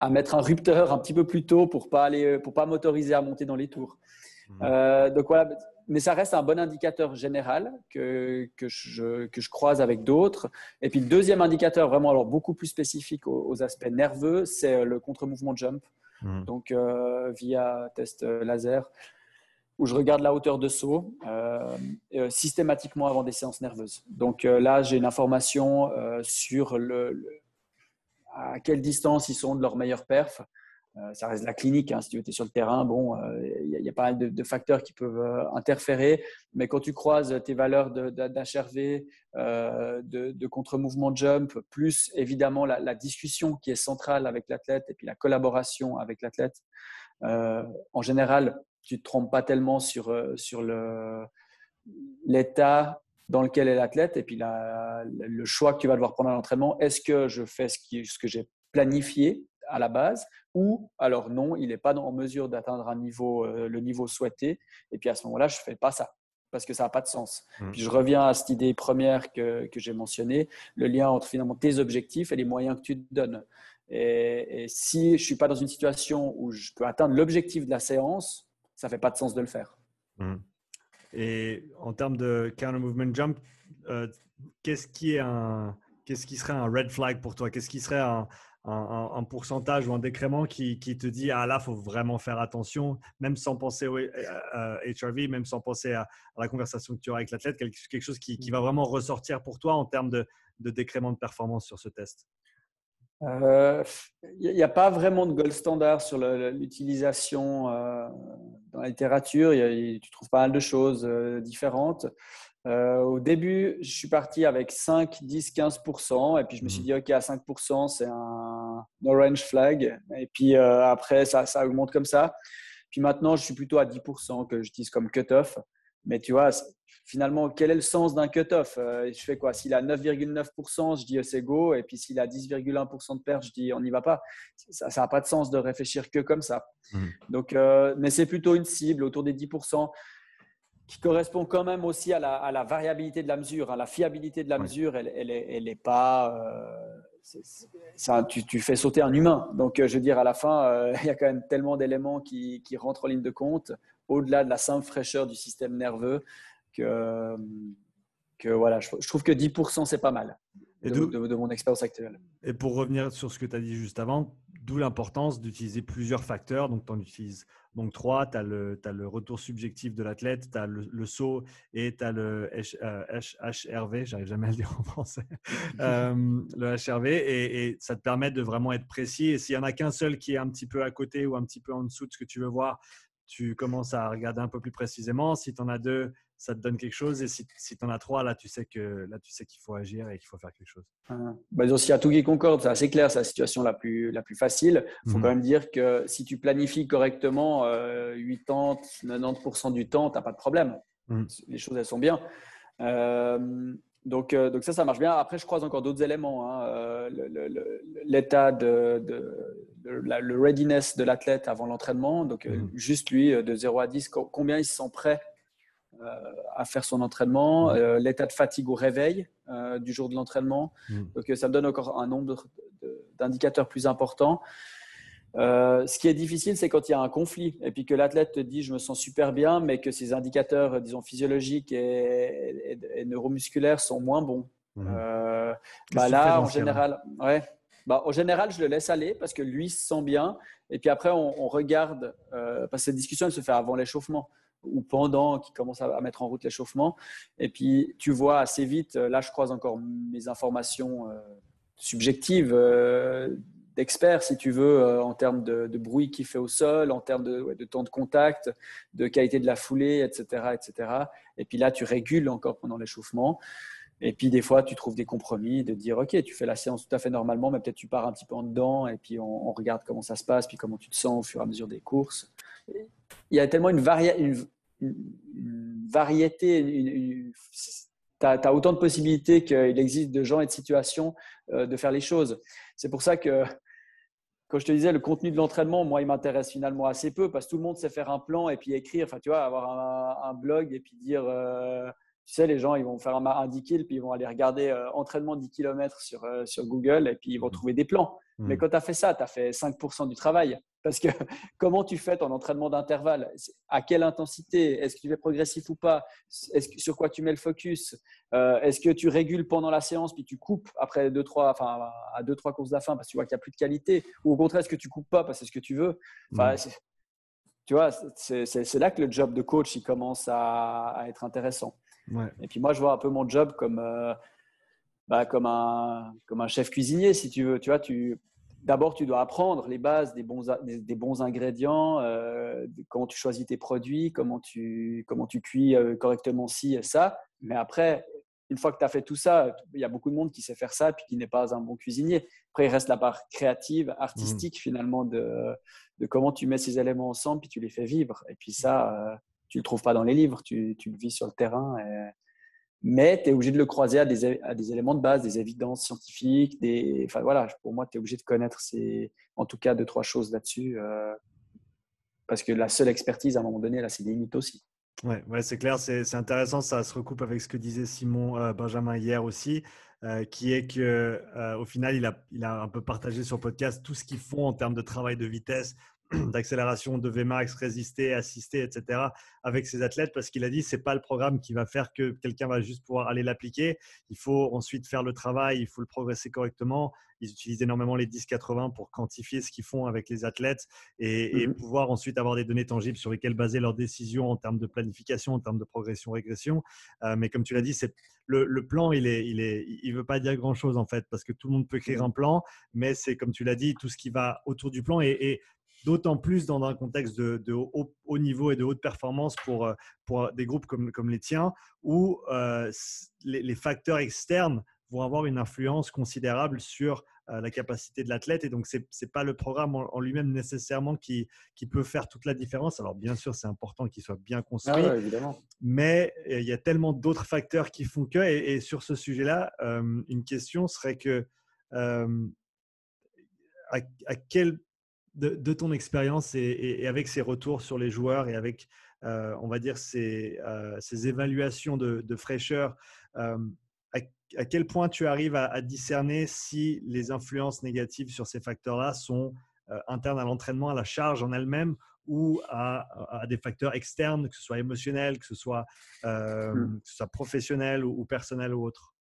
à, mettre un rupteur un petit peu plus tôt pour pas aller, pour pas m'autoriser à monter dans les tours. Mmh. Euh, donc voilà, mais ça reste un bon indicateur général que, que, je, que je croise avec d'autres. Et puis le deuxième indicateur, vraiment alors beaucoup plus spécifique aux, aspects nerveux, c'est euh, le contre-mouvement jump. Hmm. Donc euh, via test laser, où je regarde la hauteur de saut systématiquement avant des séances nerveuses. Donc là, j'ai une information sur à quelle distance ils sont de leur meilleure perf. Euh, ça reste la clinique. Hein, si tu étais sur le terrain, bon, il euh, y, a pas mal de, facteurs qui peuvent euh, interférer. Mais quand tu croises tes valeurs d'HRV, de, de contre-mouvement jump, plus évidemment la, discussion qui est centrale avec l'athlète et puis la collaboration avec l'athlète, en général, tu ne te trompes pas tellement sur, sur l'état dans lequel est l'athlète et puis le choix que tu vas devoir prendre à l'entraînement. Est-ce que je fais ce, qui, ce que j'ai planifié à la base, ou alors non, il n'est pas en mesure d'atteindre un niveau, euh, le niveau souhaité. Et puis à ce moment-là, je ne fais pas ça parce que ça n'a pas de sens. Mmh. Puis je reviens à cette idée première que, que j'ai mentionnée, le lien entre finalement tes objectifs et les moyens que tu te donnes. Et, si je ne suis pas dans une situation où je peux atteindre l'objectif de la séance, ça fait pas de sens de le faire. Mmh. Et en termes de counter movement jump, euh, qu'est-ce qui est un, qu'est-ce qui serait un red flag pour toi? Qu'est-ce qui serait un, pourcentage ou un décrément qui, te dit ah là, faut vraiment faire attention, même sans penser au HRV, même sans penser à, la conversation que tu auras avec l'athlète, quelque, chose qui, va vraiment ressortir pour toi en termes de, décrément de performance sur ce test? Il euh, n'y a pas vraiment de gold standard sur l'utilisation euh, dans la littérature. tu trouves pas mal de choses euh, différentes. Au début, je suis parti avec 5, 10, 15%. Et puis, je me suis mhm. dit, OK, à 5%, c'est un orange flag. Et puis, après, ça, ça augmente comme ça. Puis maintenant, je suis plutôt à 10% que j'utilise comme cut-off. Mais tu vois, finalement, quel est le sens d'un cut-off? Euh, Je fais quoi? S'il a 9,9%, je dis c'est go. Et puis s'il a 10,1% de perte, je dis on n'y va pas. Ça n'a pas de sens de réfléchir que comme ça. Mhm. Donc, mais c'est plutôt une cible autour des 10% qui correspond quand même aussi à la, variabilité de la mesure. à hein. La fiabilité de la mesure, elle n'est elle est, pas. Euh, tu, fais sauter un humain. Donc, euh, je veux dire, à la fin, euh, [laughs] il y a quand même tellement d'éléments qui, rentrent en ligne de compte, au-delà de la simple fraîcheur du système nerveux, que, que voilà, je, je trouve que 10%, c'est pas mal de, mon expérience actuelle. Et pour revenir sur ce que tu as dit juste avant, d'où l'importance d'utiliser plusieurs facteurs. Donc, tu en utilises donc trois. Tu as, as, le retour subjectif de l'athlète, tu as le, saut et tu as le HRV, j'arrive jamais à le dire en français, [laughs] euh, le HRV. Et, et, ça te permet de vraiment être précis. Et s'il n'y en a qu'un seul qui est un petit peu à côté ou un petit peu en dessous de ce que tu veux voir, tu commences à regarder un peu plus précisément. Si tu en as deux, ça te donne quelque chose. Et si, si tu en as trois, là, tu sais que là, tu sais qu'il faut agir et qu'il faut faire quelque chose. Ah. Bah, a tout qui concorde, c'est assez clair, c'est la situation la plus, la plus facile. Il faut mhm. quand même dire que si tu planifies correctement, 80, euh, 90% du temps, tu n'as pas de problème. Mhm. Les choses, elles sont bien. Euh, donc, euh, donc ça, ça marche bien. Après, je croise encore d'autres éléments. Hein. L'état de, le readiness de l'athlète avant l'entraînement. Donc, mhm. juste lui, de 0 à 10, combien il se sent prêt euh, à faire son entraînement, euh, l'état de fatigue au réveil euh, du jour de l'entraînement. Mm. Donc ça me donne encore un nombre d'indicateurs plus importants. Ce qui est difficile, c'est quand il y a un conflit et puis que l'athlète te dit je me sens super bien, mais que ses indicateurs, disons physiologiques et, neuromusculaires sont moins bons. Mm. bah là, en général, ouais. Bah, en général, je le laisse aller parce que lui se sent bien. Et puis après, on, on regarde, parce que cette discussion, elle se fait avant l'échauffement ou pendant qui commence à, mettre en route l'échauffement. Et puis, tu vois assez vite, là, je croise encore mes informations euh, subjectives euh, d'experts, si tu veux, euh, en termes de, bruit qu'il fait au sol, en termes de, temps de contact, de qualité de la foulée, etc., etc. Et puis là, tu régules encore pendant l'échauffement. Et puis des fois, tu trouves des compromis, de dire, OK, tu fais la séance tout à fait normalement, mais peut-être tu pars un petit peu en dedans, et puis on, regarde comment ça se passe, puis comment tu te sens au fur et à mesure des courses il y a tellement une, variété, tu as, autant de possibilités qu'il existe de gens et de situations euh, de faire les choses. C'est pour ça que, quand je te disais, le contenu de l'entraînement, moi, il m'intéresse finalement assez peu parce que tout le monde sait faire un plan et puis écrire, enfin, tu vois, avoir un, blog et puis dire, euh, tu sais, les gens, ils vont faire un, un 10 kills puis ils vont aller regarder euh, entraînement 10 km sur, sur Google et puis ils vont mmh. trouver des plans. Mais mmh. quand tu as fait ça, tu as fait 5% du travail. Parce que [laughs] comment tu fais ton entraînement d'intervalle? À quelle intensité? Est-ce que tu fais progressif ou pas? Est-ce que, Sur quoi tu mets le focus? Euh, Est-ce que tu régules pendant la séance puis tu coupes après deux, trois, enfin, à deux, trois courses de la fin parce que tu vois qu'il n'y a plus de qualité? Ou au contraire, est-ce que tu coupes pas parce que c'est ce que tu veux? Enfin, mmh. Tu vois, c'est là que le job de coach il commence à, être intéressant. Et puis moi, je vois un peu mon job comme, euh, bah, comme, un, comme un chef cuisinier, si tu veux. Tu vois, tu d'abord, tu dois apprendre les bases des bons, des, bons ingrédients, euh, comment tu choisis tes produits, comment tu, comment tu cuis euh, correctement ci et ça. Mais après, une fois que tu as fait tout ça, il y a beaucoup de monde qui sait faire ça puis qui n'est pas un bon cuisinier. Après, il reste la part créative, artistique mmh. finalement de, de, comment tu mets ces éléments ensemble puis tu les fais vivre. Et puis ça, euh, tu le trouves pas dans les livres, tu, le vis sur le terrain. Et, mais tu es obligé de le croiser à des, éléments de base, des évidences scientifiques. Enfin, voilà, pour moi, tu es obligé de connaître ces, en tout cas deux, trois choses là-dessus. Euh, parce que la seule expertise, à un moment donné, là, c'est des mythes aussi. Ouais, ouais c'est clair, c'est intéressant. Ça se recoupe avec ce que disait Simon euh, Benjamin hier aussi, euh, qui est que au final, il a, il a un peu partagé sur podcast tout ce qu'ils font en termes de travail de vitesse, [clears throat] d'accélération de Vmax, résister, assister, etc. avec ses athlètes parce qu'il a dit c'est pas le programme qui va faire que quelqu'un va juste pouvoir aller l'appliquer. Il faut ensuite faire le travail, il faut le progresser correctement. Ils utilisent énormément les 10-80 pour quantifier ce qu'ils font avec les athlètes et, mmh pouvoir ensuite avoir des données tangibles sur lesquelles baser leurs décisions en termes de planification, en termes de progression-régression. Euh, mais comme tu l'as dit, c'est le, le, plan, il est, il est, il veut pas dire grand chose en fait parce que tout le monde peut écrire mmh un plan, mais c'est comme tu l'as dit, tout ce qui va autour du plan et d'autant plus dans un contexte de, haut, niveau et de haute performance pour, euh, pour des groupes comme, comme les tiens, où euh, les, facteurs externes vont avoir une influence considérable sur euh, la capacité de l'athlète. Et donc, ce n'est pas le programme en, lui-même nécessairement qui, qui, peut faire toute la différence. Alors, bien sûr, c'est important qu'il soit bien construit, ah évidemment. mais il y a tellement d'autres facteurs qui font que. Et, sur ce sujet-là, une question serait que à quel de, ton expérience et, avec ces retours sur les joueurs et avec, euh, on va dire, ces, euh, évaluations de, fraîcheur, euh, à, quel point tu arrives à, discerner si les influences négatives sur ces facteurs-là sont internes à l'entraînement, à la charge en elle-même ou à, des facteurs externes, que ce soit émotionnel, que ce soit, mmh. que ce soit professionnel ou, personnel ou autre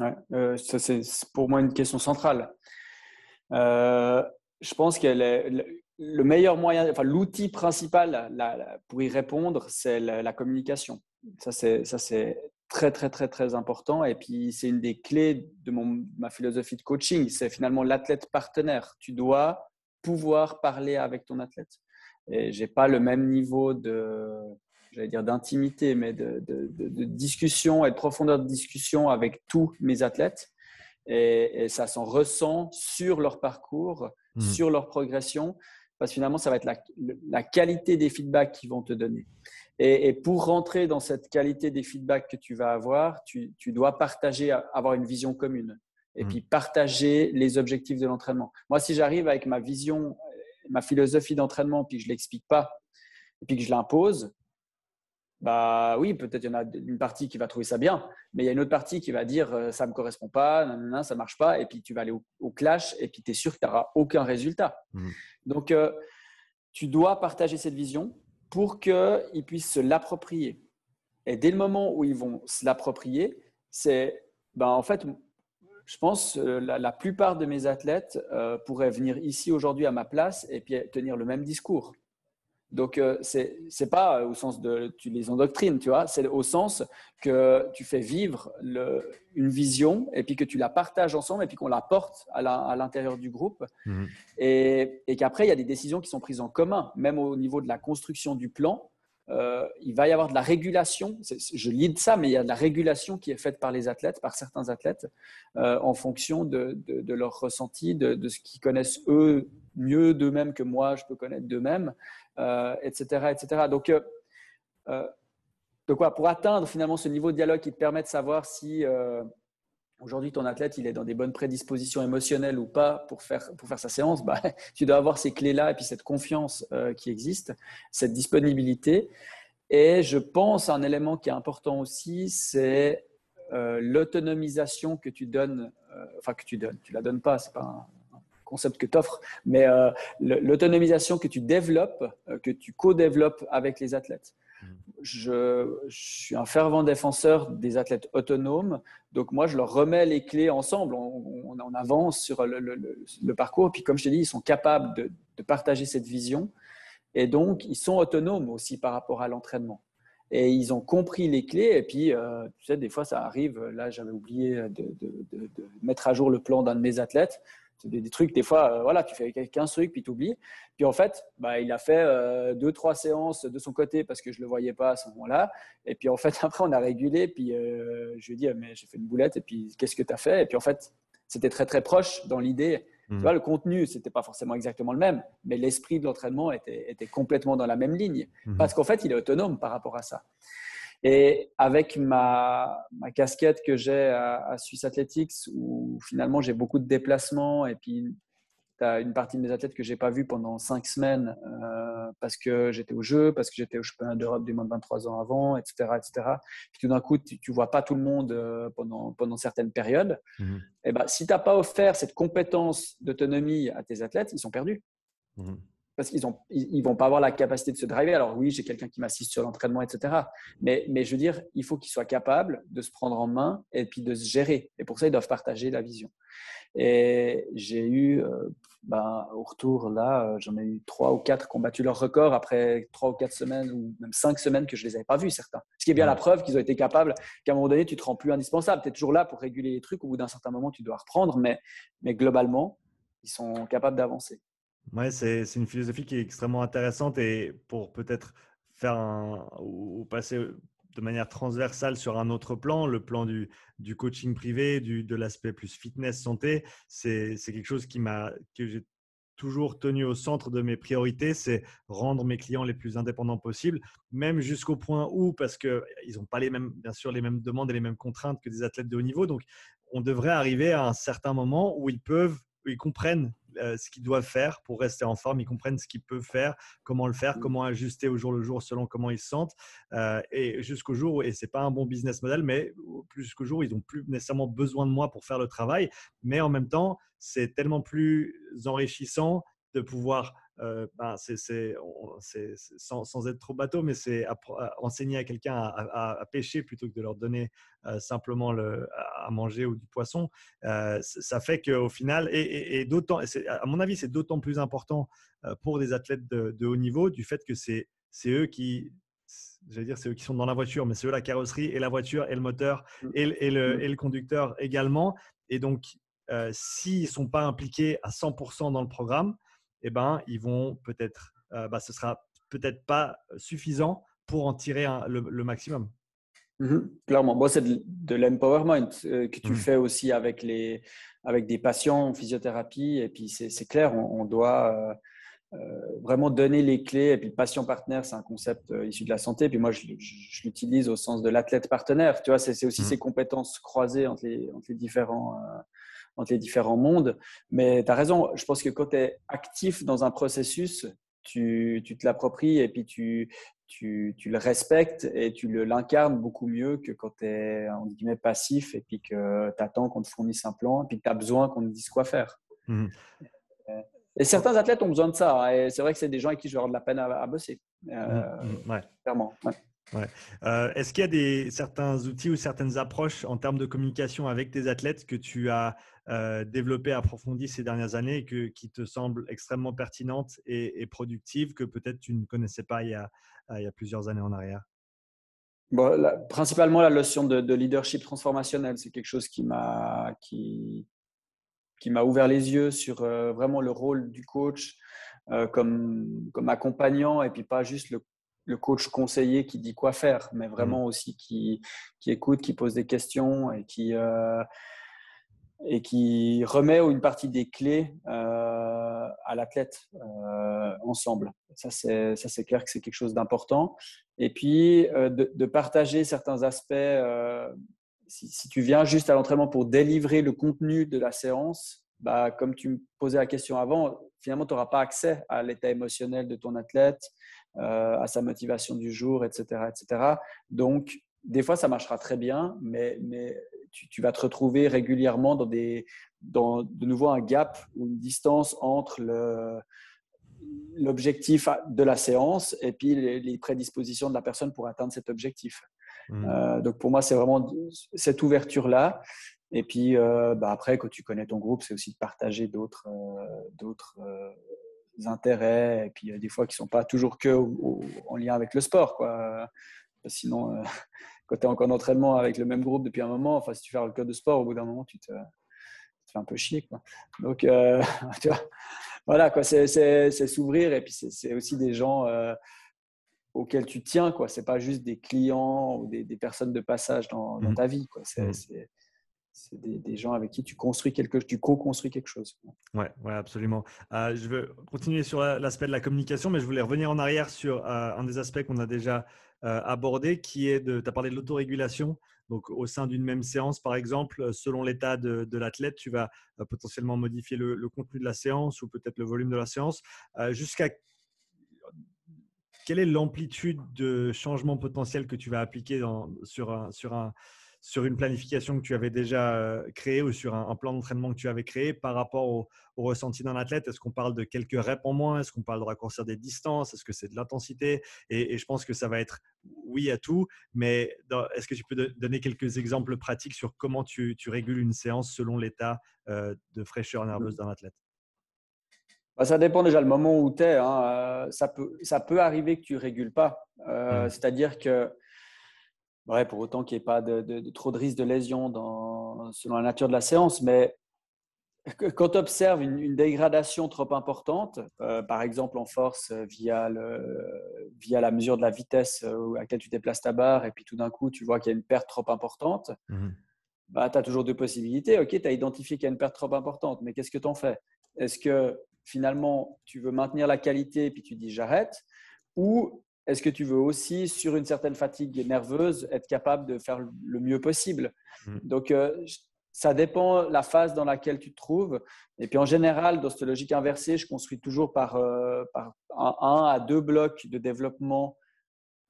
ouais, Ça, c'est pour moi une question centrale je pense que le, meilleur moyen, enfin l'outil principal pour y répondre, c'est la, communication. Ça, c'est très, très, très, très important. Et puis, c'est une des clés de ma philosophie de coaching. C'est finalement l'athlète partenaire. Tu dois pouvoir parler avec ton athlète. Et j'ai pas le même niveau de, j'allais dire d'intimité, mais de, discussion et de profondeur de discussion avec tous mes athlètes. Et, et ça s'en ressent sur leur parcours Mmh. sur leur progression, parce que finalement, ça va être la, qualité des feedbacks qu'ils vont te donner. Et, pour rentrer dans cette qualité des feedbacks que tu vas avoir, tu, dois partager, avoir une vision commune et mmh. puis partager les objectifs de l'entraînement. Moi, si j'arrive avec ma vision, ma philosophie d'entraînement, puis que je ne l'explique pas, et puis que je l'impose, bah oui, peut-être il y en a une partie qui va trouver ça bien, mais il y a une autre partie qui va dire euh, ça ne me correspond pas, ça ça marche pas, et puis tu vas aller au, clash, et puis tu es sûr que tu n'auras aucun résultat. Mmh. Donc, euh, tu dois partager cette vision pour qu'ils puissent se l'approprier. Et dès le moment où ils vont se l'approprier, c'est, ben, en fait, je pense euh, la, la plupart de mes athlètes pourraient venir ici aujourd'hui à ma place et puis tenir le même discours. Donc, euh, ce n'est pas au sens de tu les endoctrines, tu vois, c'est au sens que tu fais vivre une vision et puis que tu la partages ensemble et puis qu'on la porte à l'intérieur du groupe. Mhm. Et, qu'après, il y a des décisions qui sont prises en commun, même au niveau de la construction du plan. Euh, il va y avoir de la régulation, je lis de ça, mais il y a de la régulation qui est faite par les athlètes, par certains athlètes, euh, en fonction de, leur ressenti, de, de ce qu'ils connaissent eux mieux d'eux-mêmes que moi, je peux connaître d'eux-mêmes etc., euh, etc. Donc, euh, euh, de quoi pour atteindre finalement ce niveau de dialogue qui te permet de savoir si aujourd'hui ton athlète il est dans des bonnes prédispositions émotionnelles ou pas pour faire, pour faire sa séance, bah, [laughs] tu dois avoir ces clés-là et puis cette confiance qui existe, cette disponibilité. Et je pense un élément qui est important aussi, c'est l'autonomisation que tu donnes, enfin que tu donnes, tu la donnes pas, c'est pas concept que tu offres, mais euh, l'autonomisation que tu développes, euh, que tu co-développes avec les athlètes. Mm. Je, suis un fervent défenseur des athlètes autonomes, donc moi je leur remets les clés ensemble, on, avance sur le, parcours, puis comme je t'ai dit, ils sont capables de, partager cette vision, et donc ils sont autonomes aussi par rapport à l'entraînement. Et ils ont compris les clés, et puis euh, tu sais, des fois ça arrive, là j'avais oublié de, de, mettre à jour le plan d'un de mes athlètes, des, trucs, des fois, euh, voilà, tu fais 15 trucs, puis tu oublies. Puis en fait, bah, il a fait euh, deux, trois séances de son côté parce que je ne le voyais pas à ce moment-là. Et puis en fait, [laughs] après, on a régulé. Puis euh, je lui ai dit, mais j'ai fait une boulette. Et puis, qu'est-ce que tu as fait? Et puis en fait, c'était très, très proche dans l'idée. Tu vois, le contenu, c'était pas forcément exactement le même, mais l'esprit de l'entraînement était, était, complètement dans la même ligne. Mmh. Parce qu'en fait, il est autonome par rapport à ça. Et avec ma, ma casquette que j'ai à, Swiss Athletics, où finalement j'ai beaucoup de déplacements et puis tu as une partie de mes athlètes que j'ai pas vu pendant cinq semaines euh, parce que j'étais au jeu, parce que j'étais au championnat d'Europe des moins de 23 ans avant, etc. etc. Puis tout d'un coup, tu, ne vois pas tout le monde euh, pendant, pendant certaines périodes. Mmh et ben, si tu n'as pas offert cette compétence d'autonomie à tes athlètes, ils sont perdus. Mmh parce qu'ils ne ils, vont pas avoir la capacité de se driver. Alors oui, j'ai quelqu'un qui m'assiste sur l'entraînement, etc. Mais, mais je veux dire, il faut qu'ils soient capables de se prendre en main et puis de se gérer. Et pour ça, ils doivent partager la vision. Et j'ai eu, euh, ben, au retour, là, euh, j'en ai eu trois ou quatre qui ont battu leur record après trois ou quatre semaines ou même cinq semaines que je ne les avais pas vus, certains. Ce qui est bien la preuve qu'ils ont été capables, qu'à un moment donné, tu te rends plus indispensable. Tu es toujours là pour réguler les trucs. Au bout d'un certain moment, tu dois reprendre. Mais, mais globalement, ils sont capables d'avancer. Ouais, c'est une philosophie qui est extrêmement intéressante et pour peut-être faire ou passer de manière transversale sur un autre plan, le plan du, du coaching privé, du, de l'aspect plus fitness, santé, c'est quelque chose qui m'a que j'ai toujours tenu au centre de mes priorités, c'est rendre mes clients les plus indépendants possibles, même jusqu'au point où, parce qu'ils n'ont pas les mêmes, bien sûr, les mêmes demandes et les mêmes contraintes que des athlètes de haut niveau, donc on devrait arriver à un certain moment où ils peuvent ils comprennent euh, ce qu'ils doivent faire pour rester en forme, ils comprennent ce qu'ils peuvent faire, comment le faire, mmh. comment ajuster au jour le jour selon comment ils se sentent. Euh, et jusqu'au jour, et ce n'est pas un bon business model, mais plus jusqu'au jour, ils n'ont plus nécessairement besoin de moi pour faire le travail. Mais en même temps, c'est tellement plus enrichissant de pouvoir euh, ben, c'est, sans, sans, être trop bateau, mais c'est enseigner à quelqu'un à, pêcher plutôt que de leur donner euh, simplement le, à manger ou du poisson. Euh, ça fait qu'au final, et, d'autant, à mon avis, c'est d'autant plus important pour des athlètes de, haut niveau du fait que c'est, c'est eux qui j'allais dire, c'est eux qui sont dans la voiture, mais c'est eux la carrosserie et la voiture et le moteur mmh. et, et, le, mmh. et le, conducteur également. Et donc, s'ils ne sont pas impliqués à 100% dans le programme, eh ben, ils vont peut-être, euh, bah, ce sera peut-être pas suffisant pour en tirer le, maximum. Mmh clairement, moi, c'est de, l'empowerment euh, que tu mmh. fais aussi avec, les, avec des patients en physiothérapie. Et puis, c'est clair, on, doit euh, vraiment donner les clés. Et puis, le patient partenaire, c'est un concept issu de la santé. Puis moi, je, l'utilise au sens de l'athlète partenaire. Tu vois, c'est aussi mmh. ces compétences croisées entre les, entre les différents entre les différents mondes. Mais tu as raison, je pense que quand tu es actif dans un processus, tu, tu te l'appropries et puis tu, tu, tu, le respectes et tu l'incarnes beaucoup mieux que quand tu es en guillemets, passif et puis que tu attends qu'on te fournisse un plan et puis que tu as besoin qu'on te dise quoi faire. Mmh. Et certains athlètes ont besoin de ça. Hein, et c'est vrai que c'est des gens avec qui je vais avoir de la peine à, bosser. Euh, mmh, mmh, ouais. Clairement. Ouais. Euh, est-ce qu'il y a des, certains outils ou certaines approches en termes de communication avec tes athlètes que tu as euh, développées, approfondies ces dernières années et que, qui te semblent extrêmement pertinentes et, productives que peut-être tu ne connaissais pas il y a, a plusieurs années en arrière? Bon, Principalement la notion de, leadership transformationnel, c'est quelque chose qui m'a qui, qui ouvert les yeux sur euh, vraiment le rôle du coach euh, comme, comme accompagnant et puis pas juste le le coach conseiller qui dit quoi faire, mais vraiment mmh. aussi qui, qui écoute, qui pose des questions et qui, euh, et qui remet une partie des clés euh, à l'athlète euh, ensemble. Ça, c'est clair que c'est quelque chose d'important. Et puis, de, partager certains aspects. Si, si, tu viens juste à l'entraînement pour délivrer le contenu de la séance, bah, comme tu me posais la question avant, finalement, tu n'auras pas accès à l'état émotionnel de ton athlète, euh, à sa motivation du jour, etc., etc. Donc, des fois, ça marchera très bien, mais, mais tu, vas te retrouver régulièrement dans, des, dans de nouveau un gap ou une distance entre le, l'objectif de la séance et puis les, prédispositions de la personne pour atteindre cet objectif. Mmh. Euh, donc pour moi, c'est vraiment cette ouverture-là. Et puis euh, bah après, quand tu connais ton groupe, c'est aussi de partager d'autres, d'autres intérêts, et puis des fois qui ne sont pas toujours que en lien avec le sport. Quoi. Sinon, euh, [laughs] quand tu es encore en entraînement avec le même groupe depuis un moment, enfin, si tu fais le code de sport, au bout d'un moment, tu te, fais un peu chier. Quoi. Donc, euh, [laughs] tu vois, voilà, quoi, c'est, s'ouvrir, et puis c'est, aussi des gens euh, auxquels tu tiens. Ce n'est pas juste des clients ou des, personnes de passage dans, dans mmh. ta vie. Quoi. C'est, mmh c'est des, gens avec qui tu construis quelque tu co-construis quelque chose. Ouais, ouais, absolument. Euh, je veux continuer sur l'aspect de la communication, mais je voulais revenir en arrière sur euh, un des aspects qu'on a déjà euh, abordé, qui est de, tu as parlé de l'autorégulation. Donc, au sein d'une même séance, par exemple, selon l'état de, l'athlète, tu vas potentiellement modifier le, contenu de la séance ou peut-être le volume de la séance. Jusqu'à quelle est l'amplitude de changement potentiel que tu vas appliquer dans, sur, un, sur un sur une planification que tu avais déjà euh, créée ou sur un, plan d'entraînement que tu avais créé par rapport au, ressenti d'un athlète? Est-ce qu'on parle de quelques reps en moins? Est-ce qu'on parle de raccourcir des distances? Est-ce que c'est de l'intensité? Et, je pense que ça va être oui à tout, mais est-ce que tu peux donner quelques exemples pratiques sur comment tu, régules une séance selon l'état euh, de fraîcheur nerveuse d'un athlète? Bah, ça dépend déjà le moment où tu es. Hein. Euh, ça, peut, ça peut arriver que tu ne régules pas. Mmh. C'est-à-dire que Ouais, pour autant qu'il n'y ait pas de, trop de risques de lésion dans, selon la nature de la séance. Mais quand tu observes une, dégradation trop importante, euh, par exemple en force euh, via, le, via la mesure de la vitesse euh, à laquelle tu déplaces ta barre, et puis tout d'un coup tu vois qu'il y a une perte trop importante, mmh bah, tu as toujours deux possibilités. Ok, tu as identifié qu'il y a une perte trop importante, mais qu'est-ce que tu en fais? Est-ce que finalement tu veux maintenir la qualité et puis tu dis j'arrête Ou est-ce que tu veux aussi, sur une certaine fatigue nerveuse, être capable de faire le mieux possible? Mmh. Donc, euh, ça dépend la phase dans laquelle tu te trouves. Et puis, en général, dans cette logique inversée, je construis toujours par, euh, un, à deux blocs de développement,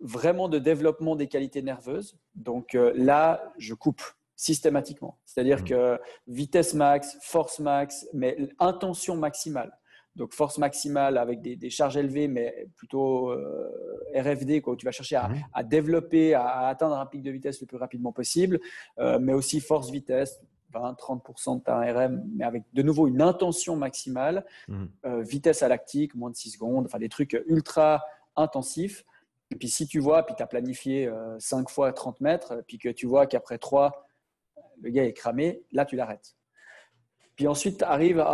vraiment de développement des qualités nerveuses. Donc, euh, là, je coupe systématiquement. C'est-à-dire mmh. que vitesse max, force max, mais intention maximale donc force maximale avec des, charges élevées, mais plutôt euh, RFD, quoi, où tu vas chercher à, mhm. développer, à, atteindre un pic de vitesse le plus rapidement possible, euh, mais aussi force-vitesse, 20-30% de ta RM, mais avec de nouveau une intention maximale, mhm. euh, vitesse à lactique, moins de 6 secondes, enfin des trucs ultra intensifs. Et puis si tu vois, puis tu as planifié 5 fois 30 mètres, puis que tu vois qu'après 3, le gars est cramé, là tu l'arrêtes. Puis ensuite arrive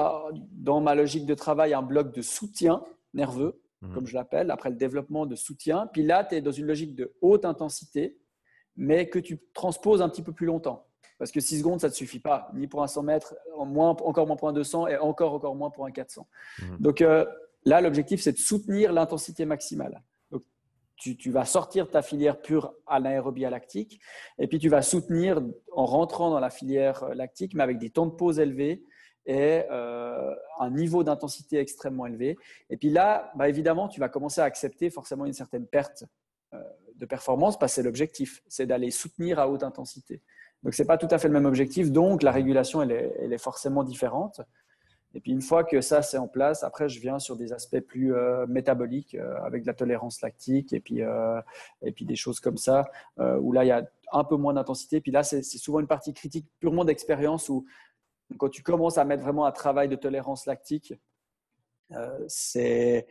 dans ma logique de travail un bloc de soutien nerveux, mhm. comme je l'appelle, après le développement de soutien. Puis là, tu es dans une logique de haute intensité, mais que tu transposes un petit peu plus longtemps. Parce que 6 secondes, ça ne te suffit pas, ni pour un 100 mètres, moins, encore moins pour un 200 et encore, encore moins pour un 400. Mhm. Donc euh, là, l'objectif, c'est de soutenir l'intensité maximale. Tu, vas sortir ta filière pure à l'aérobie lactique et puis tu vas soutenir en rentrant dans la filière lactique, mais avec des temps de pause élevés et euh, un niveau d'intensité extrêmement élevé. Et puis là, bah, évidemment, tu vas commencer à accepter forcément une certaine perte euh, de performance parce que c'est l'objectif, c'est d'aller soutenir à haute intensité. Donc, ce n'est pas tout à fait le même objectif, donc la régulation, elle est, forcément différente. Et puis, une fois que ça, c'est en place, après, je viens sur des aspects plus euh, métaboliques avec de la tolérance lactique et puis, et puis des choses comme ça, où là, il y a un peu moins d'intensité. Puis là, c'est souvent une partie critique purement d'expérience où quand tu commences à mettre vraiment un travail de tolérance lactique, euh, c'est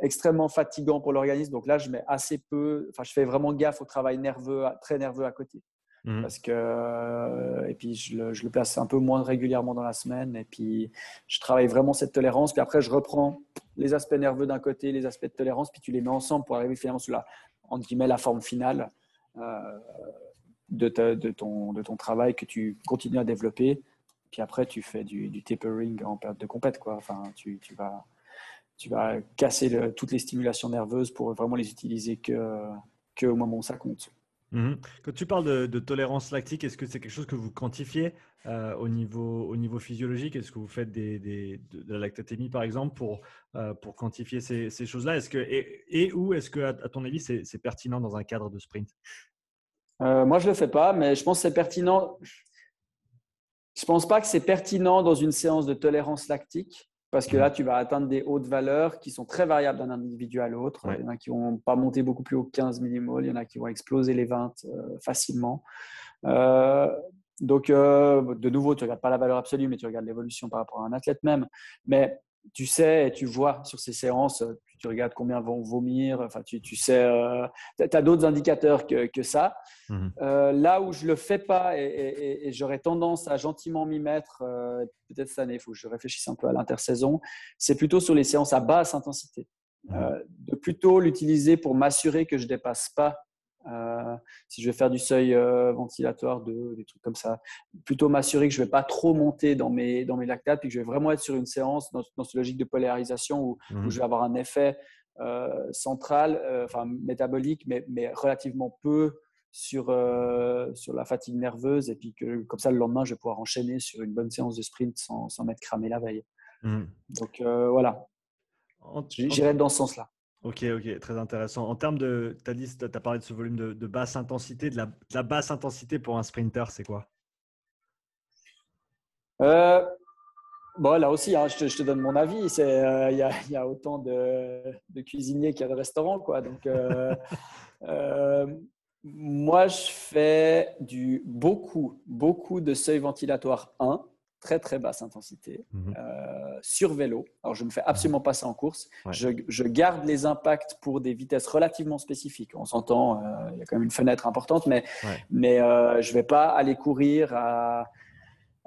extrêmement fatigant pour l'organisme. Donc là, je mets assez peu, enfin, je fais vraiment gaffe au travail nerveux, très nerveux à côté. Mmh. Parce que, euh, et puis je le, place un peu moins régulièrement dans la semaine. Et puis je travaille vraiment cette tolérance. Puis après, je reprends les aspects nerveux d'un côté, les aspects de tolérance, puis tu les mets ensemble pour arriver finalement sur la, entre guillemets, la forme finale euh, de, ton, travail que tu continues à développer puis après, tu fais du, tapering en période de compète. Quoi. Enfin, tu, tu, vas, tu vas casser toutes les stimulations nerveuses pour vraiment les utiliser que, que au moment où ça compte. Mhm. Quand tu parles de, tolérance lactique, est-ce que c'est quelque chose que vous quantifiez euh, au, niveau, au niveau physiologique? Est-ce que vous faites de la lactatémie, par exemple, pour, euh, quantifier ces, choses-là? Et où est-ce que, à, ton avis, c'est, pertinent dans un cadre de sprint? Euh, Moi, je ne le fais pas, mais je pense que c'est pertinent. Je ne pense pas que c'est pertinent dans une séance de tolérance lactique parce que là, tu vas atteindre des hautes valeurs qui sont très variables d'un individu à l'autre. Il y en a qui vont pas monter beaucoup plus haut que 15 millimoles, il y en a qui vont exploser les 20 euh, facilement. Euh, donc, euh, de nouveau, tu ne regardes pas la valeur absolue, mais tu regardes l'évolution par rapport à un athlète même. Mais tu sais et tu vois sur ces séances, tu regardes combien vont vomir, enfin, tu, tu sais, euh, tu as d'autres indicateurs que, que ça. Mhm. Euh, là où je ne le fais pas et, j'aurais tendance à gentiment m'y mettre, euh, peut-être cette année, il faut que je réfléchisse un peu à l'intersaison, c'est plutôt sur les séances à basse intensité. Mhm. de plutôt l'utiliser pour m'assurer que je ne dépasse pas euh, si je vais faire du seuil euh, ventilatoire, de, des trucs comme ça, plutôt m'assurer que je ne vais pas trop monter dans mes, dans mes lactates, puis que je vais vraiment être sur une séance dans, dans cette logique de polarisation où, mmh. je vais avoir un effet euh, central, enfin métabolique, mais, mais, relativement peu sur, sur la fatigue nerveuse, et puis que comme ça, le lendemain, je vais pouvoir enchaîner sur une bonne séance de sprint sans, sans m'être cramé la veille. Mmh. Donc voilà, j'irai dans ce sens-là. Ok, ok, très intéressant. En termes de, tu as, dit, as parlé de ce volume de, basse intensité, de la, basse intensité pour un sprinter, c'est quoi? Euh, Bon, là aussi, hein, je, te, donne mon avis. Euh, il y, a autant de, cuisiniers qu'il y a de restaurants. Quoi. Donc, euh, [laughs] moi, je fais du, beaucoup, beaucoup de seuil ventilatoire 1, très, très basse intensité, mhm. sur vélo. Alors, je ne fais absolument pas ça en course. Je, garde les impacts pour des vitesses relativement spécifiques. On s'entend, il y a quand même une fenêtre importante, mais, mais je ne vais pas aller courir à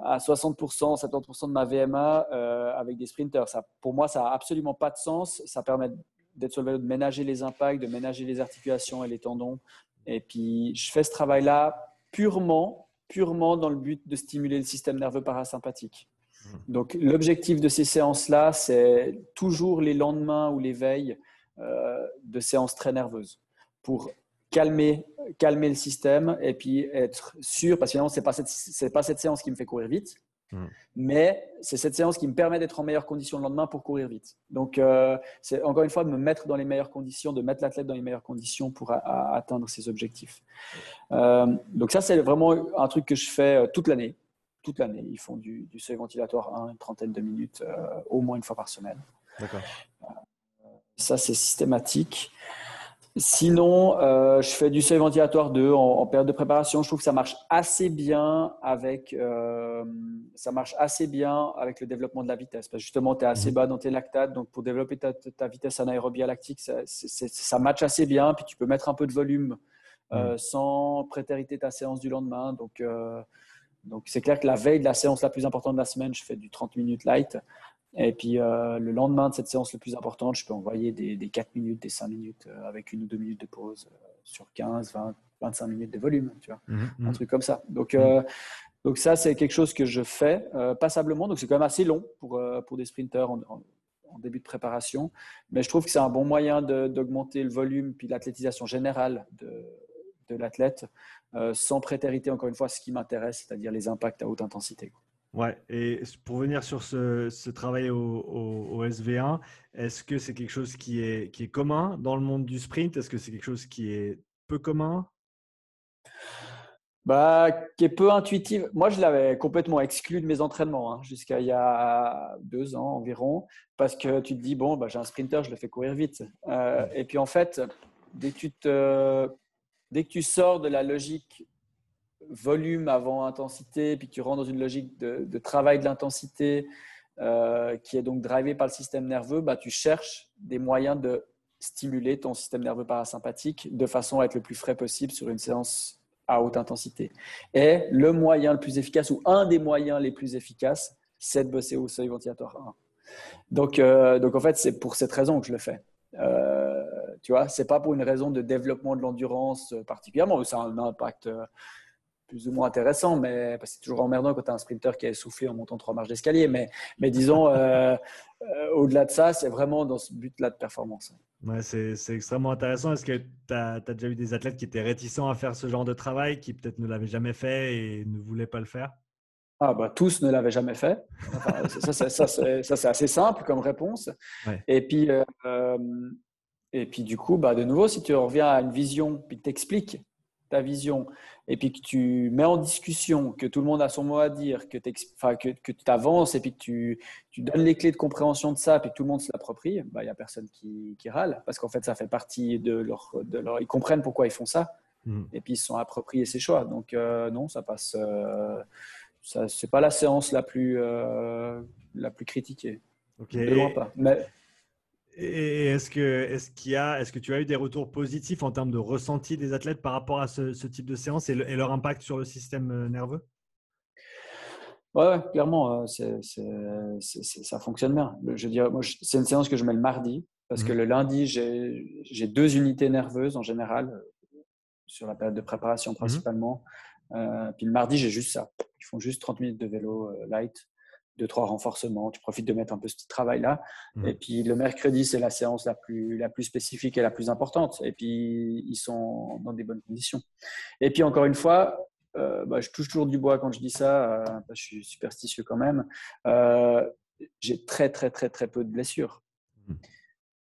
à 60%, 70% de ma VMA euh, avec des sprinters. Ça, pour moi, ça n'a absolument pas de sens. Ça permet d'être sur le vélo, de ménager les impacts, de ménager les articulations et les tendons. Et puis, je fais ce travail-là purement, purement dans le but de stimuler le système nerveux parasympathique. Mmh. Donc, l'objectif de ces séances-là, c'est toujours les lendemains ou les veilles euh, de séances très nerveuses pour calmer, calmer le système et puis être sûr, parce que finalement, ce n'est pas, cette, pas cette séance qui me fait courir vite, hmm. mais c'est cette séance qui me permet d'être en meilleures conditions le lendemain pour courir vite. Donc, euh, c'est encore une fois de me mettre dans les meilleures conditions, de mettre l'athlète dans les meilleures conditions pour atteindre ses objectifs. Euh, donc, ça, c'est vraiment un truc que je fais euh, toute l'année. Toute l'année, ils font du, du seuil ventilatoire 1, une trentaine de minutes, au moins une fois par semaine. D'accord. ça, c'est systématique. Sinon, euh, je fais du seuil ventilatoire 2 en, période de préparation. Je trouve que ça marche assez bien avec, euh, ça marche assez bien avec le développement de la vitesse. Parce que justement, tu es assez mhm. bas dans tes lactates. Donc, pour développer ta, vitesse anaérobie lactique, ça, ça match assez bien. Puis, tu peux mettre un peu de volume euh, mhm. sans prétériter ta séance du lendemain. Donc, donc, c'est clair que la veille de la séance la plus importante de la semaine, je fais du 30 minutes light. Et puis euh, le lendemain de cette séance le plus importante, je peux envoyer des, des 4 minutes, des 5 minutes euh, avec une ou deux minutes de pause euh, sur 15, 20, 25 minutes de volume, tu vois, mmh, mmh. un truc comme ça. Donc, mmh. donc ça, c'est quelque chose que je fais passablement. Donc c'est quand même assez long pour, pour des sprinteurs en, en, début de préparation. Mais je trouve que c'est un bon moyen d'augmenter le volume puis l'athlétisation générale de, de l'athlète sans prétériter, encore une fois, ce qui m'intéresse, c'est-à-dire les impacts à haute intensité. Ouais, et pour venir sur ce, travail au, SV1, est-ce que c'est quelque chose qui est, qui est commun dans le monde du sprint? Est-ce que c'est quelque chose qui est peu commun? Bah, qui est peu intuitif. Moi, je l'avais complètement exclu de mes entraînements hein, jusqu'à il y a deux ans environ, parce que tu te dis, bon, bah, j'ai un sprinter, je le fais courir vite. Euh, et puis en fait, dès que, tu te, dès que tu sors de la logique volume avant intensité, puis tu rentres dans une logique de, travail de l'intensité euh, qui est donc drivée par le système nerveux, bah, tu cherches des moyens de stimuler ton système nerveux parasympathique de façon à être le plus frais possible sur une séance à haute intensité. Et le moyen le plus efficace, ou un des moyens les plus efficaces, c'est de bosser au seuil ventilatoire 1. Donc, euh, donc en fait, c'est pour cette raison que je le fais. Euh, tu vois, c'est pas pour une raison de développement de l'endurance particulièrement, ça a un impact plus ou moins intéressant, mais c'est toujours emmerdant quand tu as un sprinter qui est essoufflé en montant trois marches d'escalier. Mais, mais disons, euh, euh, au-delà de ça, c'est vraiment dans ce but-là de performance. Ouais, c'est extrêmement intéressant. Est-ce que tu as, déjà eu des athlètes qui étaient réticents à faire ce genre de travail, qui peut-être ne l'avaient jamais fait et ne voulaient pas le faire? Ah bah, tous ne l'avaient jamais fait. ça, ça, c'est assez simple comme réponse. Et, puis, euh, et puis, du coup, bah, de nouveau, si tu reviens à une vision, puis t'expliques ta vision et puis que tu mets en discussion, que tout le monde a son mot à dire, que tu que, avances et puis que tu, tu, donnes les clés de compréhension de ça, puis que tout le monde se l'approprie, il bah, n'y a personne qui, qui râle parce qu'en fait, ça fait partie de leur, de leur. Ils comprennent pourquoi ils font ça hmm. et puis ils se sont appropriés ces choix. Donc, euh, non, ça passe. Euh, ça, c'est pas la séance la plus, euh, la plus critiquée. Ok. De loin pas. Mais, et est-ce que, est-ce qu'il y a, est-ce que tu as eu des retours positifs en termes de ressenti des athlètes par rapport à ce, type de séance et, leur impact sur le système euh, nerveux? Ouais, clairement, euh, ça fonctionne bien. Je veux moi, c'est une séance que je mets le mardi parce que mmh. le lundi, j'ai deux unités nerveuses en général euh, sur la période de préparation mmh principalement. puis le mardi, j'ai juste ça. Ils font juste 30 minutes de vélo light deux, trois renforcements. Tu profites de mettre un peu ce petit travail-là. Mmh. Et puis le mercredi, c'est la séance la plus, la plus spécifique et la plus importante. Et puis ils sont dans des bonnes conditions. Et puis encore une fois, euh, bah, je touche toujours du bois quand je dis ça. Euh, je suis superstitieux quand même. Euh, j'ai très, très, très, très peu de blessures. Mmh.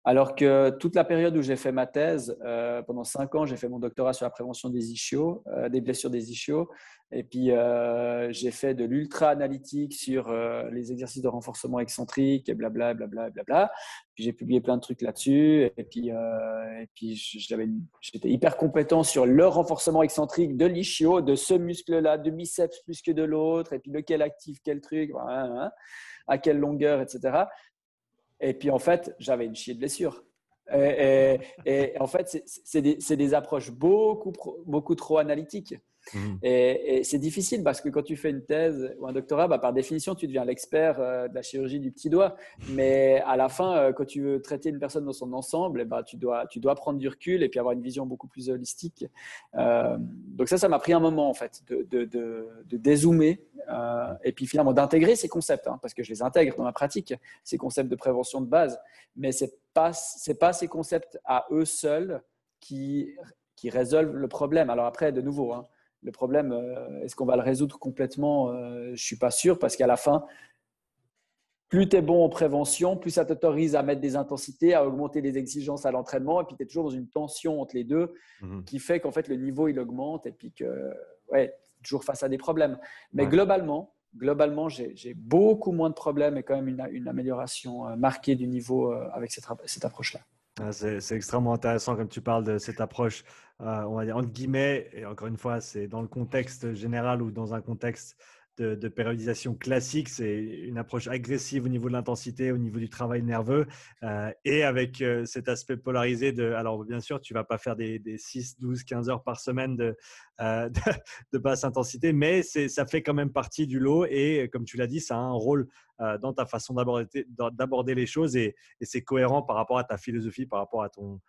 Alors que toute la période où j'ai fait ma thèse, euh, pendant cinq ans, j'ai fait mon doctorat sur la prévention des ischios, euh, des blessures des ischios. Et puis, euh, j'ai fait de l'ultra-analytique sur les exercices de renforcement excentrique et blabla, blabla, blabla. Puis, j'ai publié plein de trucs là-dessus. Et puis, et puis j'étais hyper compétent sur le renforcement excentrique de l'ischio, de ce muscle-là, de biceps plus que de l'autre. Et puis, lequel active quel truc, à quelle longueur, etc. Et puis, en fait, j'avais une chier de blessure. Et, en fait, c'est des, des, approches beaucoup, beaucoup trop analytiques. Mhm. Et, c'est difficile parce que quand tu fais une thèse ou un doctorat, bah, par définition, tu deviens l'expert euh, de la chirurgie du petit doigt. Mais à la fin, euh, quand tu veux traiter une personne dans son ensemble, bah, tu, dois, tu dois prendre du recul et puis avoir une vision beaucoup plus holistique. Euh, donc ça, ça m'a pris un moment en fait de, de, de, dézoomer et puis finalement d'intégrer ces concepts hein, parce que je les intègre dans ma pratique, ces concepts de prévention de base. Mais ce n'est pas, pas ces concepts à eux seuls qui, qui résolvent le problème. Alors après, de nouveau, hein, le problème, euh, est-ce qu'on va le résoudre complètement euh, Je ne suis pas sûr parce qu'à la fin, plus tu es bon en prévention, plus ça t'autorise à mettre des intensités, à augmenter les exigences à l'entraînement. Et puis tu es toujours dans une tension entre les deux mhm. qui fait qu'en fait le niveau il augmente et puis que ouais, toujours face à des problèmes. Mais globalement, globalement, j'ai beaucoup moins de problèmes et quand même une, amélioration euh, marquée du niveau avec cette approche-là. Ah, c'est extrêmement intéressant comme tu parles de cette approche, euh, on va dire entre guillemets, et encore une fois, c'est dans le contexte général ou dans un contexte de, périodisation classique, c'est une approche agressive au niveau de l'intensité, au niveau du travail nerveux, euh, et avec euh, cet aspect polarisé de, alors bien sûr, tu vas pas faire des, 6, 12, 15 heures par semaine de, euh, [laughs] de, basse intensité, mais ça fait quand même partie du lot, et comme tu l'as dit, ça a un rôle dans ta façon d'aborder les choses, et c'est cohérent par rapport à ta philosophie, par rapport à ton,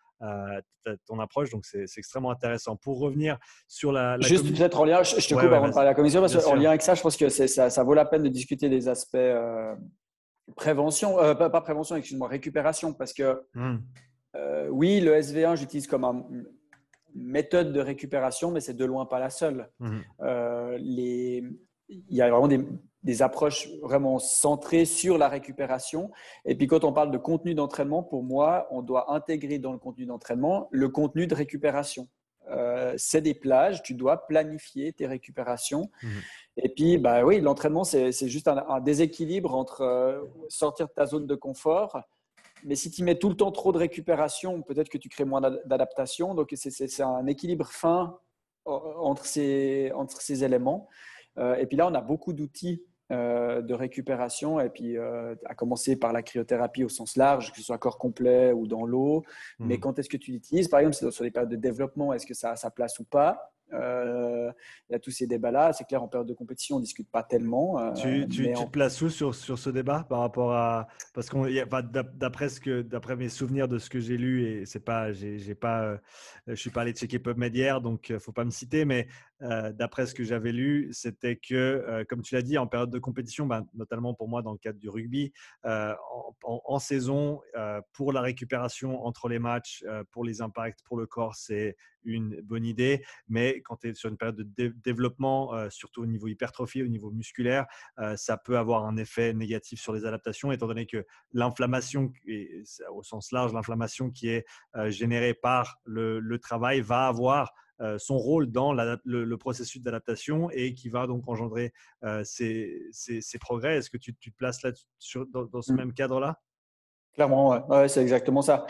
ton approche. Donc, c'est extrêmement intéressant. Pour revenir sur la. Juste peut-être en lien, je, te coupe avant de parler de la commission, parce qu'en lien avec ça, je pense que ça, ça, vaut la peine de discuter des aspects euh, prévention, euh, pas, prévention, excuse-moi, récupération, parce que hmm. euh, oui, le SV1, j'utilise comme une méthode de récupération, mais c'est de loin pas la seule. Hmm. les, il y a vraiment des, des approches vraiment centrées sur la récupération. Et puis quand on parle de contenu d'entraînement, pour moi, on doit intégrer dans le contenu d'entraînement le contenu de récupération. Euh, c'est des plages, tu dois planifier tes récupérations. Mmh. Et puis, bah oui, l'entraînement, c'est juste un, déséquilibre entre euh, sortir de ta zone de confort, mais si tu mets tout le temps trop de récupération, peut-être que tu crées moins d'adaptation. Donc, c'est un équilibre fin euh, entre ces, entre ces éléments. et puis là, on a beaucoup d'outils euh, de récupération, et puis euh, à commencer par la cryothérapie au sens large, que ce soit corps complet ou dans l'eau. Mais mmh. quand est-ce que tu l'utilises? Par exemple, sur les périodes de développement, est-ce que ça a sa place ou pas? Euh, il y a tous ces débats-là. C'est clair, en période de compétition, on ne discute pas tellement. Euh, tu, tu, te places où sur, sur ce débat par rapport à. Parce qu'on, d'après, ce que, d'après mes souvenirs de ce que j'ai lu, et c'est pas, j'ai, pas, euh, je suis pas allé checker PubMed hier, donc il ne faut pas me citer, mais d'après ce que j'avais lu, c'était que, comme tu l'as dit, en période de compétition, ben, notamment pour moi dans le cadre du rugby, en, en, saison, pour la récupération entre les matchs, pour les impacts, pour le corps, c'est une bonne idée. Mais quand tu es sur une période de développement, euh, surtout au niveau hypertrophie, au niveau musculaire, euh, ça peut avoir un effet négatif sur les adaptations, étant donné que l'inflammation, au sens large, l'inflammation qui est euh, générée par le, travail va avoir son rôle dans le, processus d'adaptation et qui va donc engendrer ces, progrès. Est-ce que tu, te places là dans, dans, ce mmh. même cadre-là? Clairement, ouais c'est exactement ça.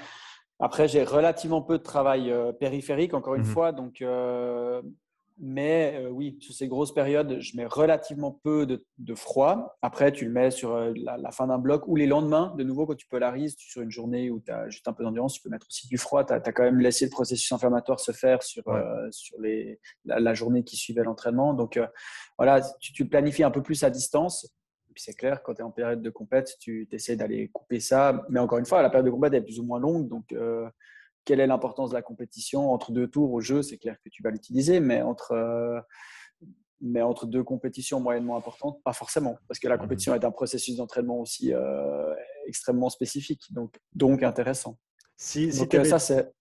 Après, j'ai relativement peu de travail euh, périphérique, encore une mmh fois. Donc, euh, mais euh, oui, sur ces grosses périodes, je mets relativement peu de, froid. Après, tu le mets sur la, fin d'un bloc ou les lendemains. De nouveau, quand tu polarises, sur une journée où tu as juste un peu d'endurance, tu peux mettre aussi du froid. Tu as, quand même laissé le processus inflammatoire se faire sur, sur les, la, journée qui suivait l'entraînement. Donc, voilà, tu, tu planifies un peu plus à distance puis c'est clair, quand tu es en période de compète, tu essaies d'aller couper ça. Mais encore une fois, la période de compète est plus ou moins longue. Donc, euh, quelle est l'importance de la compétition Entre deux tours au jeu, c'est clair que tu vas l'utiliser. Mais entre, euh, mais entre deux compétitions moyennement importantes, pas forcément. Parce que la mmh compétition est un processus d'entraînement aussi euh, extrêmement spécifique. Donc, donc intéressant. Si, si ça, c'est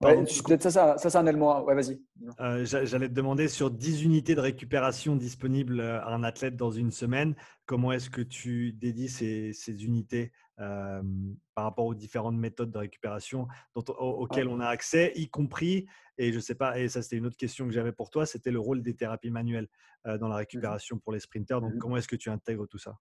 peut-être ça, ça, ça c'est un élément. Ouais, vas-y. J'allais te demander sur 10 unités de récupération disponibles à un athlète dans une semaine, comment est-ce que tu dédies ces, ces unités par rapport aux différentes méthodes de récupération dont, auxquelles on a accès, y compris, et je sais pas, et ça c'était une autre question que j'avais pour toi, c'était le rôle des thérapies manuelles dans la mmh récupération pour les sprinters. Donc, mmh comment est-ce que tu intègres tout ça?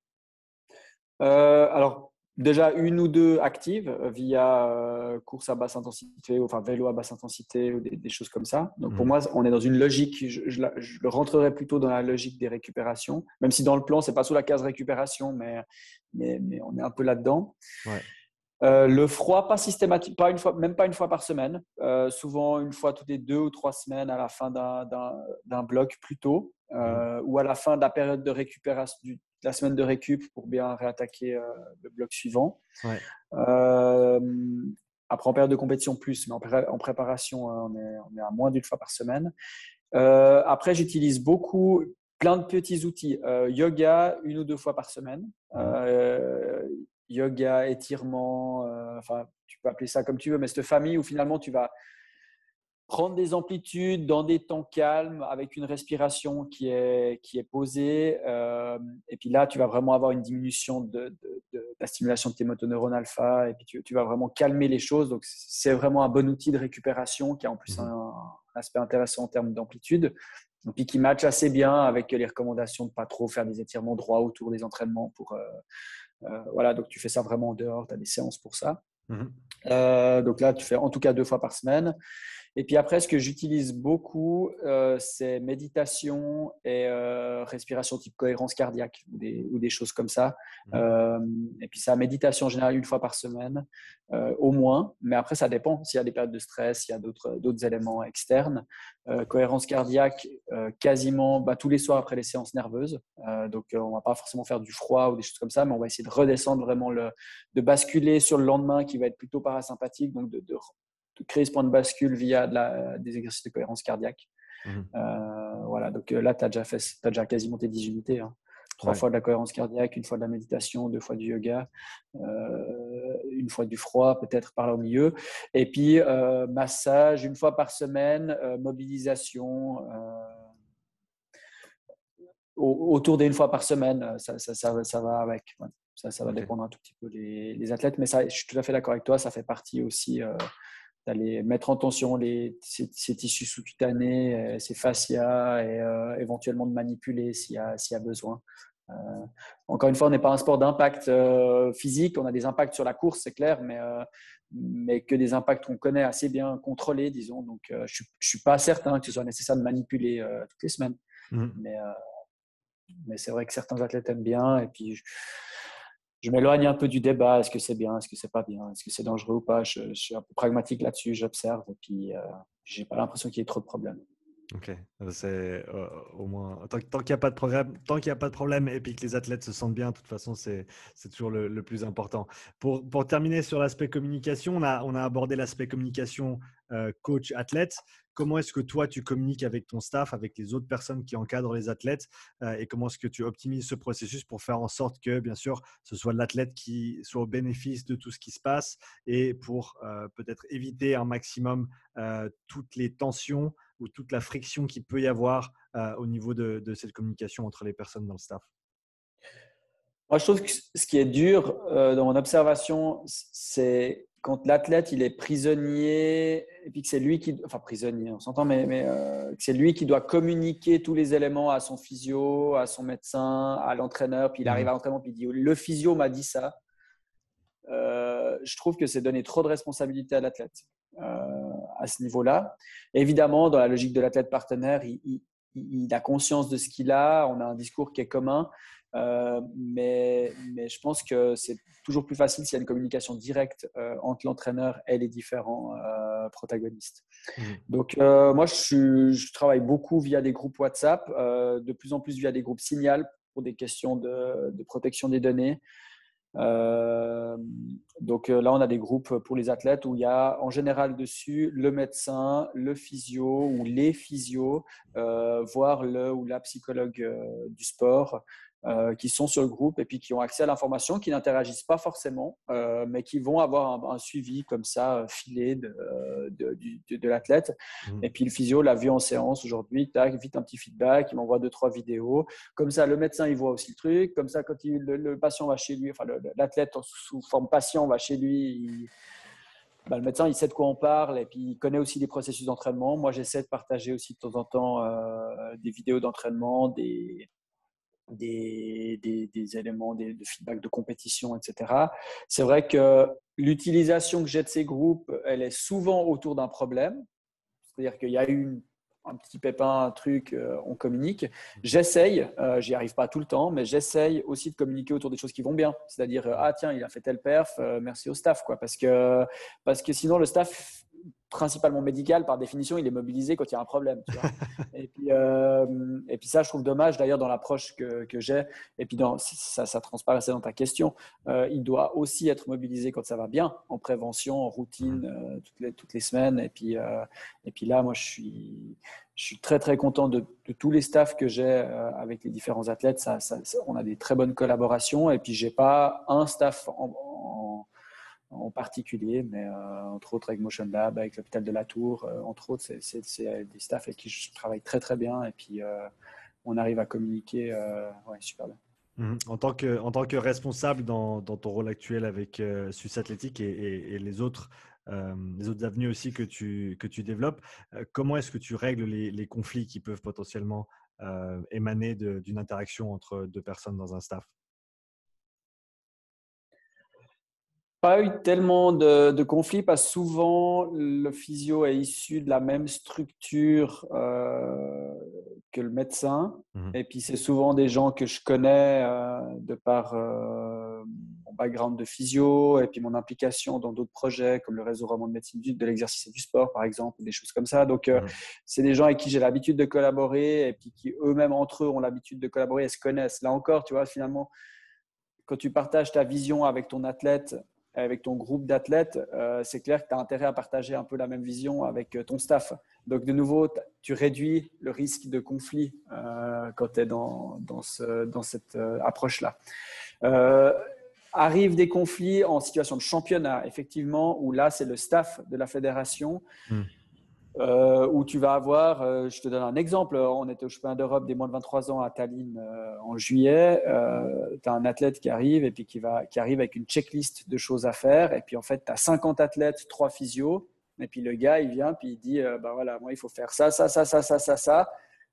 Alors, déjà une ou deux actives via course à basse intensité, enfin vélo à basse intensité ou des, choses comme ça. Donc pour mmh moi, on est dans une logique, je, le rentrerai plutôt dans la logique des récupérations, même si dans le plan, c'est pas sous la case récupération, mais, mais, mais on est un peu là-dedans. le froid, pas systématique, pas une fois, même pas une fois par semaine, souvent une fois toutes les deux ou trois semaines à la fin d'un bloc plutôt, mmh. ou à la fin de la période de récupération, du, la semaine de récup pour bien réattaquer euh, le bloc suivant. Euh, après, en période de compétition, plus, mais en, préparation, euh, on est, on, est, à moins d'une fois par semaine. après, j'utilise beaucoup plein de petits outils. yoga, une ou deux fois par semaine. yoga, étirement, enfin, tu peux appeler ça comme tu veux, mais cette famille où finalement tu vas prendre des amplitudes dans des temps calmes avec une respiration qui est, qui est posée. Euh, et puis là, tu vas vraiment avoir une diminution de, la stimulation de tes motoneurones alpha et puis tu, vas vraiment calmer les choses. Donc, c'est vraiment un bon outil de récupération qui a en plus mmh un, aspect intéressant en termes d'amplitude. Et puis qui match assez bien avec les recommandations de pas trop faire des étirements droits autour des entraînements. Pour, euh, euh, voilà, donc tu fais ça vraiment en dehors, tu as des séances pour ça. Mmh donc là, tu fais en tout cas deux fois par semaine. Et puis après, ce que j'utilise beaucoup, euh, c'est méditation et euh, respiration type cohérence cardiaque ou des, ou des choses comme ça. Mmh. Euh, et puis ça, méditation en général une fois par semaine, au moins. Mais après, ça dépend. S'il y a des périodes de stress, s'il y a d'autres éléments externes. cohérence cardiaque, quasiment bah, tous les soirs après les séances nerveuses. donc, on ne va pas forcément faire du froid ou des choses comme ça, mais on va essayer de redescendre vraiment, le, de basculer sur le lendemain qui va être plutôt parasympathique. Donc, de créer ce point de bascule via des exercices de cohérence cardiaque. Mhm. Euh, voilà, donc euh, là, tu as, déjà fait, as déjà quasiment tes 10 unités. Hein. Trois fois de la cohérence cardiaque, une fois de la méditation, deux fois du yoga, euh, une fois du froid, peut-être par là au milieu. Et puis, massage une fois par semaine, mobilisation autour d'une fois par semaine. Ça, ça, ça, va avec. Ça, ça va dépendre un tout petit peu les, athlètes. Mais ça, je suis tout à fait d'accord avec toi, ça fait partie aussi d'aller mettre en tension les, ces, tissus sous-cutanés, euh, ces fascias et euh, éventuellement de manipuler s'il y, y, a besoin. Euh, encore une fois, on n'est pas un sport d'impact physique, on a des impacts sur la course, c'est clair, mais, mais que des impacts qu'on connaît assez bien contrôlés, disons. Donc, je ne suis pas certain que ce soit nécessaire de manipuler toutes les semaines. Mmh. Mais, mais c'est vrai que certains athlètes aiment bien. Et puis, je m'éloigne un peu du débat. Est-ce que c'est bien Est-ce que c'est pas bien Est-ce que c'est dangereux ou pas je, suis un peu pragmatique là-dessus. J'observe et puis euh, j'ai pas l'impression qu'il y ait trop de problèmes. Ok, c'est euh, au moins tant, qu'il n'y a pas de problème, tant qu'il a pas de problème et puis que les athlètes se sentent bien, de toute façon c'est toujours le, plus important. Pour, pour terminer sur l'aspect communication, on a, on a abordé l'aspect communication euh, coach athlète. Comment est-ce que toi tu communiques avec ton staff, avec les autres personnes qui encadrent les athlètes euh, et comment est-ce que tu optimises ce processus pour faire en sorte que bien sûr ce soit l'athlète qui soit au bénéfice de tout ce qui se passe et pour peut-être éviter un maximum toutes les tensions ou toute la friction qu'il peut y avoir euh, au niveau de, cette communication entre les personnes dans le staff? Moi, je trouve que ce qui est dur euh, dans mon observation, c'est quand l'athlète il est prisonnier et puis que c'est lui qui, enfin prisonnier, on s'entend, mais, mais euh, c'est lui qui doit communiquer tous les éléments à son physio, à son médecin, à l'entraîneur, puis il arrive à l'entraînement puis il dit le physio m'a dit ça. je trouve que c'est donner trop de responsabilité à l'athlète. Euh, à ce niveau-là. Évidemment, dans la logique de l'athlète partenaire, il, a conscience de ce qu'il a, on a un discours qui est commun, euh, mais, mais, je pense que c'est toujours plus facile s'il y a une communication directe euh, entre l'entraîneur et les différents protagonistes. Mmh. Donc, moi, je, je, travaille beaucoup via des groupes WhatsApp, de plus en plus via des groupes Signal pour des questions de, de protection des données. Euh, donc euh, là, on a des groupes pour les athlètes où il y a en général dessus le médecin, le physio ou les physios, euh, voire le ou la psychologue du sport. Euh, qui sont sur le groupe et puis qui ont accès à l'information, qui n'interagissent pas forcément, euh, mais qui vont avoir un, suivi comme ça, euh, filé de, de, de, l'athlète. Mmh. Et puis le physio l'a vu en séance aujourd'hui, tac, vite un petit feedback, il m'envoie deux, trois vidéos. Comme ça, le médecin, il voit aussi le truc. Comme ça, quand il, le, patient va chez lui, enfin l'athlète sous forme patient va chez lui, bah, le médecin, il sait de quoi on parle et puis il connaît aussi les processus d'entraînement. Moi, j'essaie de partager aussi de temps en temps des vidéos d'entraînement, des, des, éléments de feedback de compétition, etc. C'est vrai que l'utilisation que j'ai de ces groupes, elle est souvent autour d'un problème. C'est-à-dire qu'il y a eu un petit pépin, un truc, euh, on communique. J'essaye, euh, j'y arrive pas tout le temps, mais j'essaye aussi de communiquer autour des choses qui vont bien. C'est-à-dire, euh, ah tiens, il a fait tel perf, merci au staff. Quoi. Parce, que, parce que sinon, le staff, principalement médical, par définition, il est mobilisé quand il y a un problème. [laughs] et, puis, euh, et puis ça, je trouve dommage d'ailleurs dans l'approche que, que j'ai. Et puis dans, ça, ça transparaissait dans ta question. Euh, il doit aussi être mobilisé quand ça va bien, en prévention, en routine, euh, toutes, les, toutes les semaines. Et puis, et puis là, moi, je suis, je suis très très content de, tous les staffs que j'ai avec les différents athlètes. Ça, ça, on a des très bonnes collaborations. Et puis, j'ai pas un staff en en particulier, mais euh, entre autres avec Motion Lab, avec l'hôpital de la Tour, euh, entre autres, c'est des staffs avec qui je travaille très très bien et puis euh, on arrive à communiquer super bien. Mhm. En, tant que, en responsable dans, ton rôle actuel avec Suisse Athlétique et, les, autres, les autres avenues aussi que tu, que tu développes, comment est-ce que tu règles les, les, conflits qui peuvent potentiellement émaner d'une interaction entre deux personnes dans un staff? Pas eu tellement de, conflits parce que souvent le physio est issu de la même structure euh, que le médecin. Mhm. Et puis c'est souvent des gens que je connais euh, de par euh, mon background de physio et puis mon implication dans d'autres projets comme le réseau roman de médecine de l'exercice et du sport par exemple, des choses comme ça. Donc mhm. c'est des gens avec qui j'ai l'habitude de collaborer et puis qui eux-mêmes entre eux ont l'habitude de collaborer et se connaissent. Là encore, tu vois, finalement, quand tu partages ta vision avec ton athlète, avec ton groupe d'athlètes, euh, c'est clair que tu as intérêt à partager un peu la même vision avec euh, ton staff. Donc, de nouveau, tu réduis le risque de conflit euh, quand tu es dans, dans, ce, dans cette approche-là. arrivent des conflits en situation de championnat, effectivement, où là, c'est le staff de la fédération. Hmm. Euh, où tu vas avoir, euh, je te donne un exemple, on était au championnat d'Europe des moins de 23 ans à Tallinn euh, en juillet, tu as un athlète qui arrive et puis qui, va, qui arrive avec une checklist de choses à faire, et puis en fait, tu as 50 athlètes, 3 physios, et puis le gars, il vient, puis il dit, bah voilà, moi, il faut faire ça, ça, ça, ça, ça, ça, ça.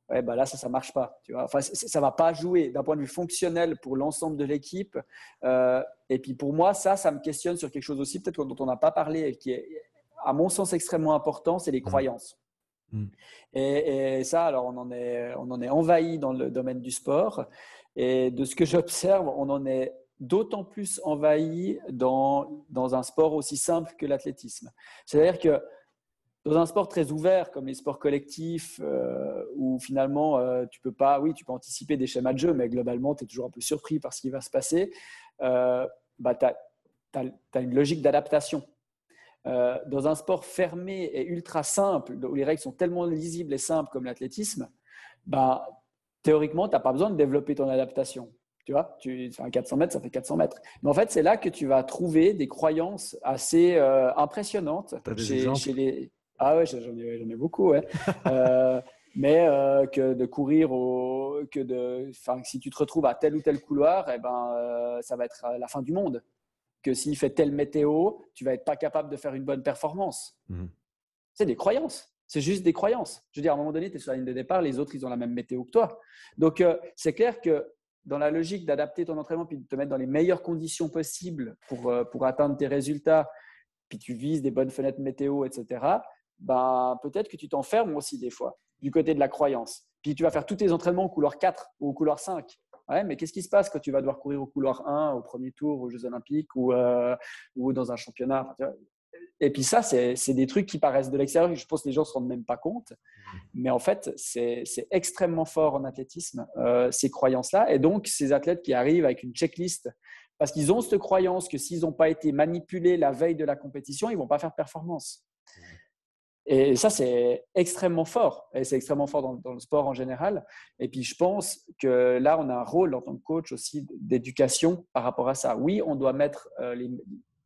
Ouais, bah là, ça, ça marche pas. Tu vois enfin, ça va pas jouer d'un point de vue fonctionnel pour l'ensemble de l'équipe. et puis pour moi, ça, ça me questionne sur quelque chose aussi, peut-être dont on n'a pas parlé, et qui est à mon sens, extrêmement important, c'est les mmh. croyances. Mmh. Et, ça, alors, on en, est, on en est envahi dans le domaine du sport. Et de ce que [laughs] j'observe, on en est d'autant plus envahi dans, dans un sport aussi simple que l'athlétisme. C'est-à-dire que dans un sport très ouvert comme les sports collectifs, euh, où finalement euh, tu peux pas, oui, tu peux anticiper des schémas de jeu, mais globalement, tu es toujours un peu surpris par ce qui va se passer, euh, bah, tu as, as, une logique d'adaptation. Euh, dans un sport fermé et ultra simple, où les règles sont tellement lisibles et simples comme l'athlétisme, bah, théoriquement, tu n'as pas besoin de développer ton adaptation. Tu vois, tu un 400 mètres, ça fait 400 mètres. Mais en fait, c'est là que tu vas trouver des croyances assez euh, impressionnantes chez, chez, les. Ah ouais, j'en ai, ai, beaucoup, ouais. [laughs] euh, mais euh, que de courir au, que de, enfin, si tu te retrouves à tel ou tel couloir, eh ben, ça va être la fin du monde que s'il fait telle météo, tu vas être pas capable de faire une bonne performance. Mhm. C'est des croyances. C'est juste des croyances. Je veux dire, à un moment donné, tu es sur la ligne de départ, les autres, ils ont la même météo que toi. Donc, euh, c'est clair que dans la logique d'adapter ton entraînement puis de te mettre dans les meilleures conditions possibles pour, euh, pour atteindre tes résultats, puis tu vises des bonnes fenêtres météo, etc., ben, peut-être que tu t'enfermes aussi des fois du côté de la croyance. Puis tu vas faire tous tes entraînements au couloir 4 ou au couloir 5 mais qu'est-ce qui se passe quand tu vas devoir courir au couloir 1 au premier tour aux Jeux Olympiques ou, euh, ou dans un championnat? Et puis ça, c'est des trucs qui paraissent de l'extérieur, je pense que les gens ne se rendent même pas compte. Mmh. Mais en fait, c'est extrêmement fort en athlétisme, euh, ces croyances-là. Et donc, ces athlètes qui arrivent avec une checklist, parce qu'ils ont cette croyance que s'ils n'ont pas été manipulés la veille de la compétition, ils ne vont pas faire de performance. Et ça, c'est extrêmement fort. Et c'est extrêmement fort dans, le sport en général. Et puis, je pense que là, on a un rôle en tant que coach aussi d'éducation par rapport à ça. Oui, on doit mettre euh,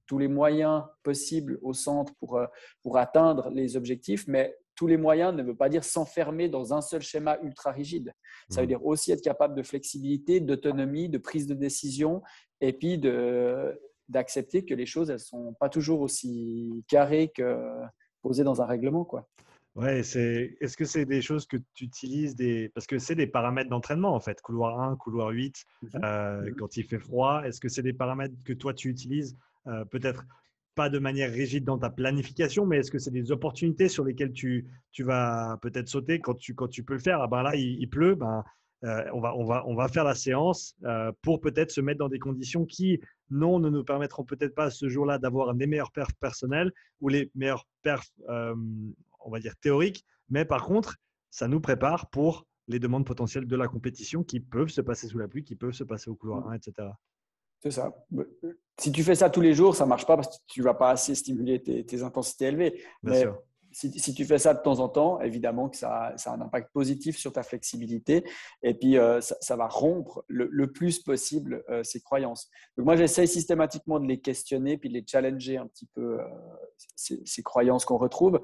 tous les moyens possibles au centre pour, euh, pour atteindre les objectifs, mais tous les moyens ne veut pas dire s'enfermer dans un seul schéma ultra rigide. Ça veut mmh. dire aussi être capable de flexibilité, d'autonomie, de prise de décision et puis d'accepter que les choses, elles sont pas toujours aussi carrées que posées dans un règlement. Quoi. Ouais, c'est. Est-ce que c'est des choses que tu utilises des parce que c'est des paramètres d'entraînement en fait, couloir 1, couloir 8, mmh euh, mmh quand il fait froid. Est-ce que c'est des paramètres que toi tu utilises euh, peut-être pas de manière rigide dans ta planification, mais est-ce que c'est des opportunités sur lesquelles tu, tu vas peut-être sauter quand tu, quand tu peux le faire? Ah ben Là, il, pleut, ben, euh, on, va, on, va, on va faire la séance pour peut-être se mettre dans des conditions qui, non, ne nous permettront peut-être pas ce jour-là d'avoir des meilleurs perfs personnels ou les meilleurs perfs, euh, on va dire, théoriques, mais par contre, ça nous prépare pour les demandes potentielles de la compétition qui peuvent se passer sous la pluie, qui peuvent se passer au couloir 1, etc. C'est ça. Si tu fais ça tous les jours, ça ne marche pas parce que tu ne vas pas assez stimuler tes, intensités élevées. Mais Si, tu fais ça de temps en temps, évidemment que ça, a un impact positif sur ta flexibilité et puis euh, ça, va rompre le, plus possible euh, ces croyances. Donc moi, j'essaie systématiquement de les questionner puis de les challenger un petit peu, euh, ces, croyances qu'on retrouve.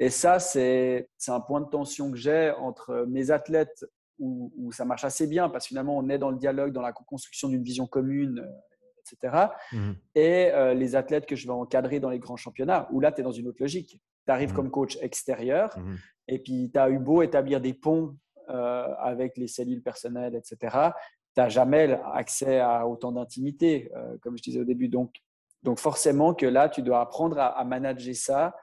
Et ça, c'est un point de tension que j'ai entre mes athlètes où, ça marche assez bien parce que finalement, on est dans le dialogue, dans la construction d'une vision commune, etc. Mmh. Et euh, les athlètes que je vais encadrer dans les grands championnats, où là, tu es dans une autre logique. Tu arrives mmh. comme coach extérieur mmh. et puis tu as eu beau établir des ponts euh, avec les cellules personnelles, etc. Tu n'as jamais accès à autant d'intimité, comme je disais au début. Donc, donc forcément que là, tu dois apprendre à, manager ça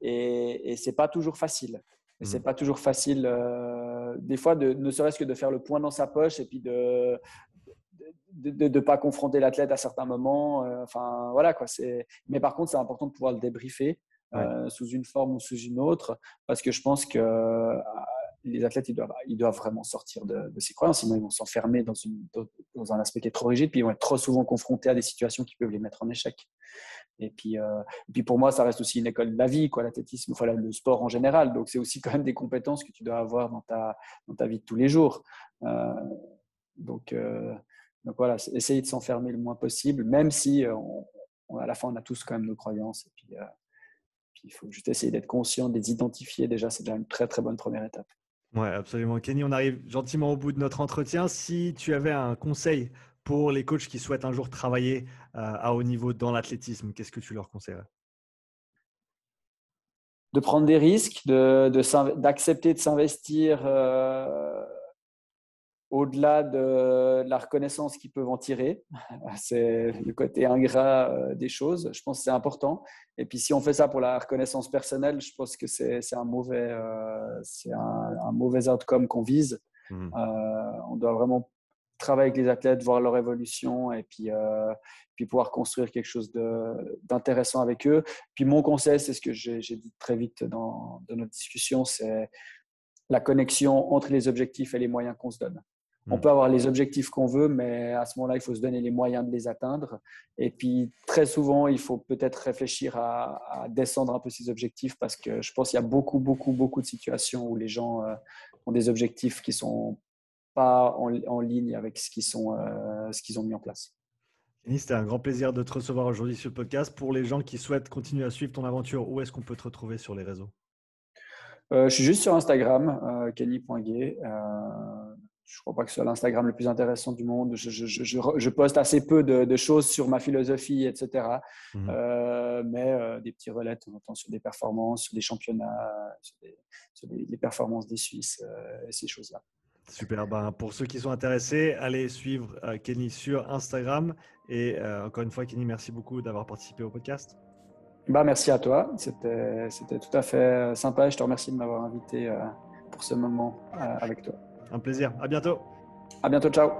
et, et ce n'est pas toujours facile. Et c'est pas toujours facile, euh, des fois, de, ne serait-ce que de faire le point dans sa poche et puis de de ne pas confronter l'athlète à certains moments. Euh, enfin, voilà quoi. Mais par contre, c'est important de pouvoir le débriefer euh, sous une forme ou sous une autre, parce que je pense que les athlètes, ils doivent, ils doivent vraiment sortir de, ces croyances, sinon ils vont s'enfermer dans, dans un aspect qui est trop rigide, puis ils vont être trop souvent confrontés à des situations qui peuvent les mettre en échec. Et puis, euh, et puis pour moi, ça reste aussi une école de la vie, quoi, l'athlétisme, le sport en général. Donc c'est aussi [laughs] quand même des compétences que tu dois avoir dans ta, dans ta vie de tous les jours. Euh, donc, euh, donc voilà, essayer de s'enfermer le moins possible, même si on, à la fin on a tous quand même nos croyances. Et puis, puis il faut juste essayer d'être conscient, de les identifier. Déjà, c'est déjà une très très bonne première étape. Oui, absolument. Kenny, on arrive gentiment au bout de notre entretien. Si tu avais un conseil pour les coachs qui souhaitent un jour travailler euh, à haut niveau dans l'athlétisme, qu'est-ce que tu leur conseillerais? De prendre des risques, d'accepter de, s'investir euh, au-delà de, la reconnaissance qu'ils peuvent en tirer. [laughs] C'est le côté ingrat euh, des choses. Je pense que c'est important. Et puis, si on fait ça pour la reconnaissance personnelle, je pense que c'est un, mauvais, euh, c'est un, mauvais outcome qu'on vise. Mmh. Euh, on doit vraiment travailler avec les athlètes, voir leur évolution et puis, puis pouvoir construire quelque chose d'intéressant avec eux. Puis mon conseil, c'est ce que j'ai dit très vite dans, dans notre discussion, c'est la connexion entre les objectifs et les moyens qu'on se donne. On hmm. peut avoir les objectifs qu'on veut, mais à ce moment-là, il faut se donner les moyens de les atteindre. Et puis, très souvent, il faut peut-être réfléchir à, descendre un peu ces objectifs parce que je pense qu'il y a beaucoup, beaucoup, beaucoup de situations où les gens euh, ont des objectifs qui ne sont pas en, ligne avec ce qu'ils, sont, euh, ce qu'ils ont mis en place. C'était un grand plaisir de te recevoir aujourd'hui sur le podcast. Pour les gens qui souhaitent continuer à suivre ton aventure, où est-ce qu'on peut te retrouver sur les réseaux? Euh, Je suis juste sur Instagram, kenny.gay je ne crois pas que ce soit l'Instagram le plus intéressant du monde. Je, je, je, je poste assez peu de, choses sur ma philosophie, etc. Mmh. Euh, mais euh, des petits relais de temps sur des performances, sur des championnats, sur, des, performances des Suisses, euh, et ces choses-là. Super. Ben, pour ceux qui sont intéressés, allez suivre Kenny sur Instagram. Et encore une fois, Kenny, merci beaucoup d'avoir participé au podcast. Bah, merci à toi. C'était tout à fait sympa. Je te remercie de m'avoir invité pour ce moment avec toi. Un plaisir. À bientôt. À bientôt. Ciao.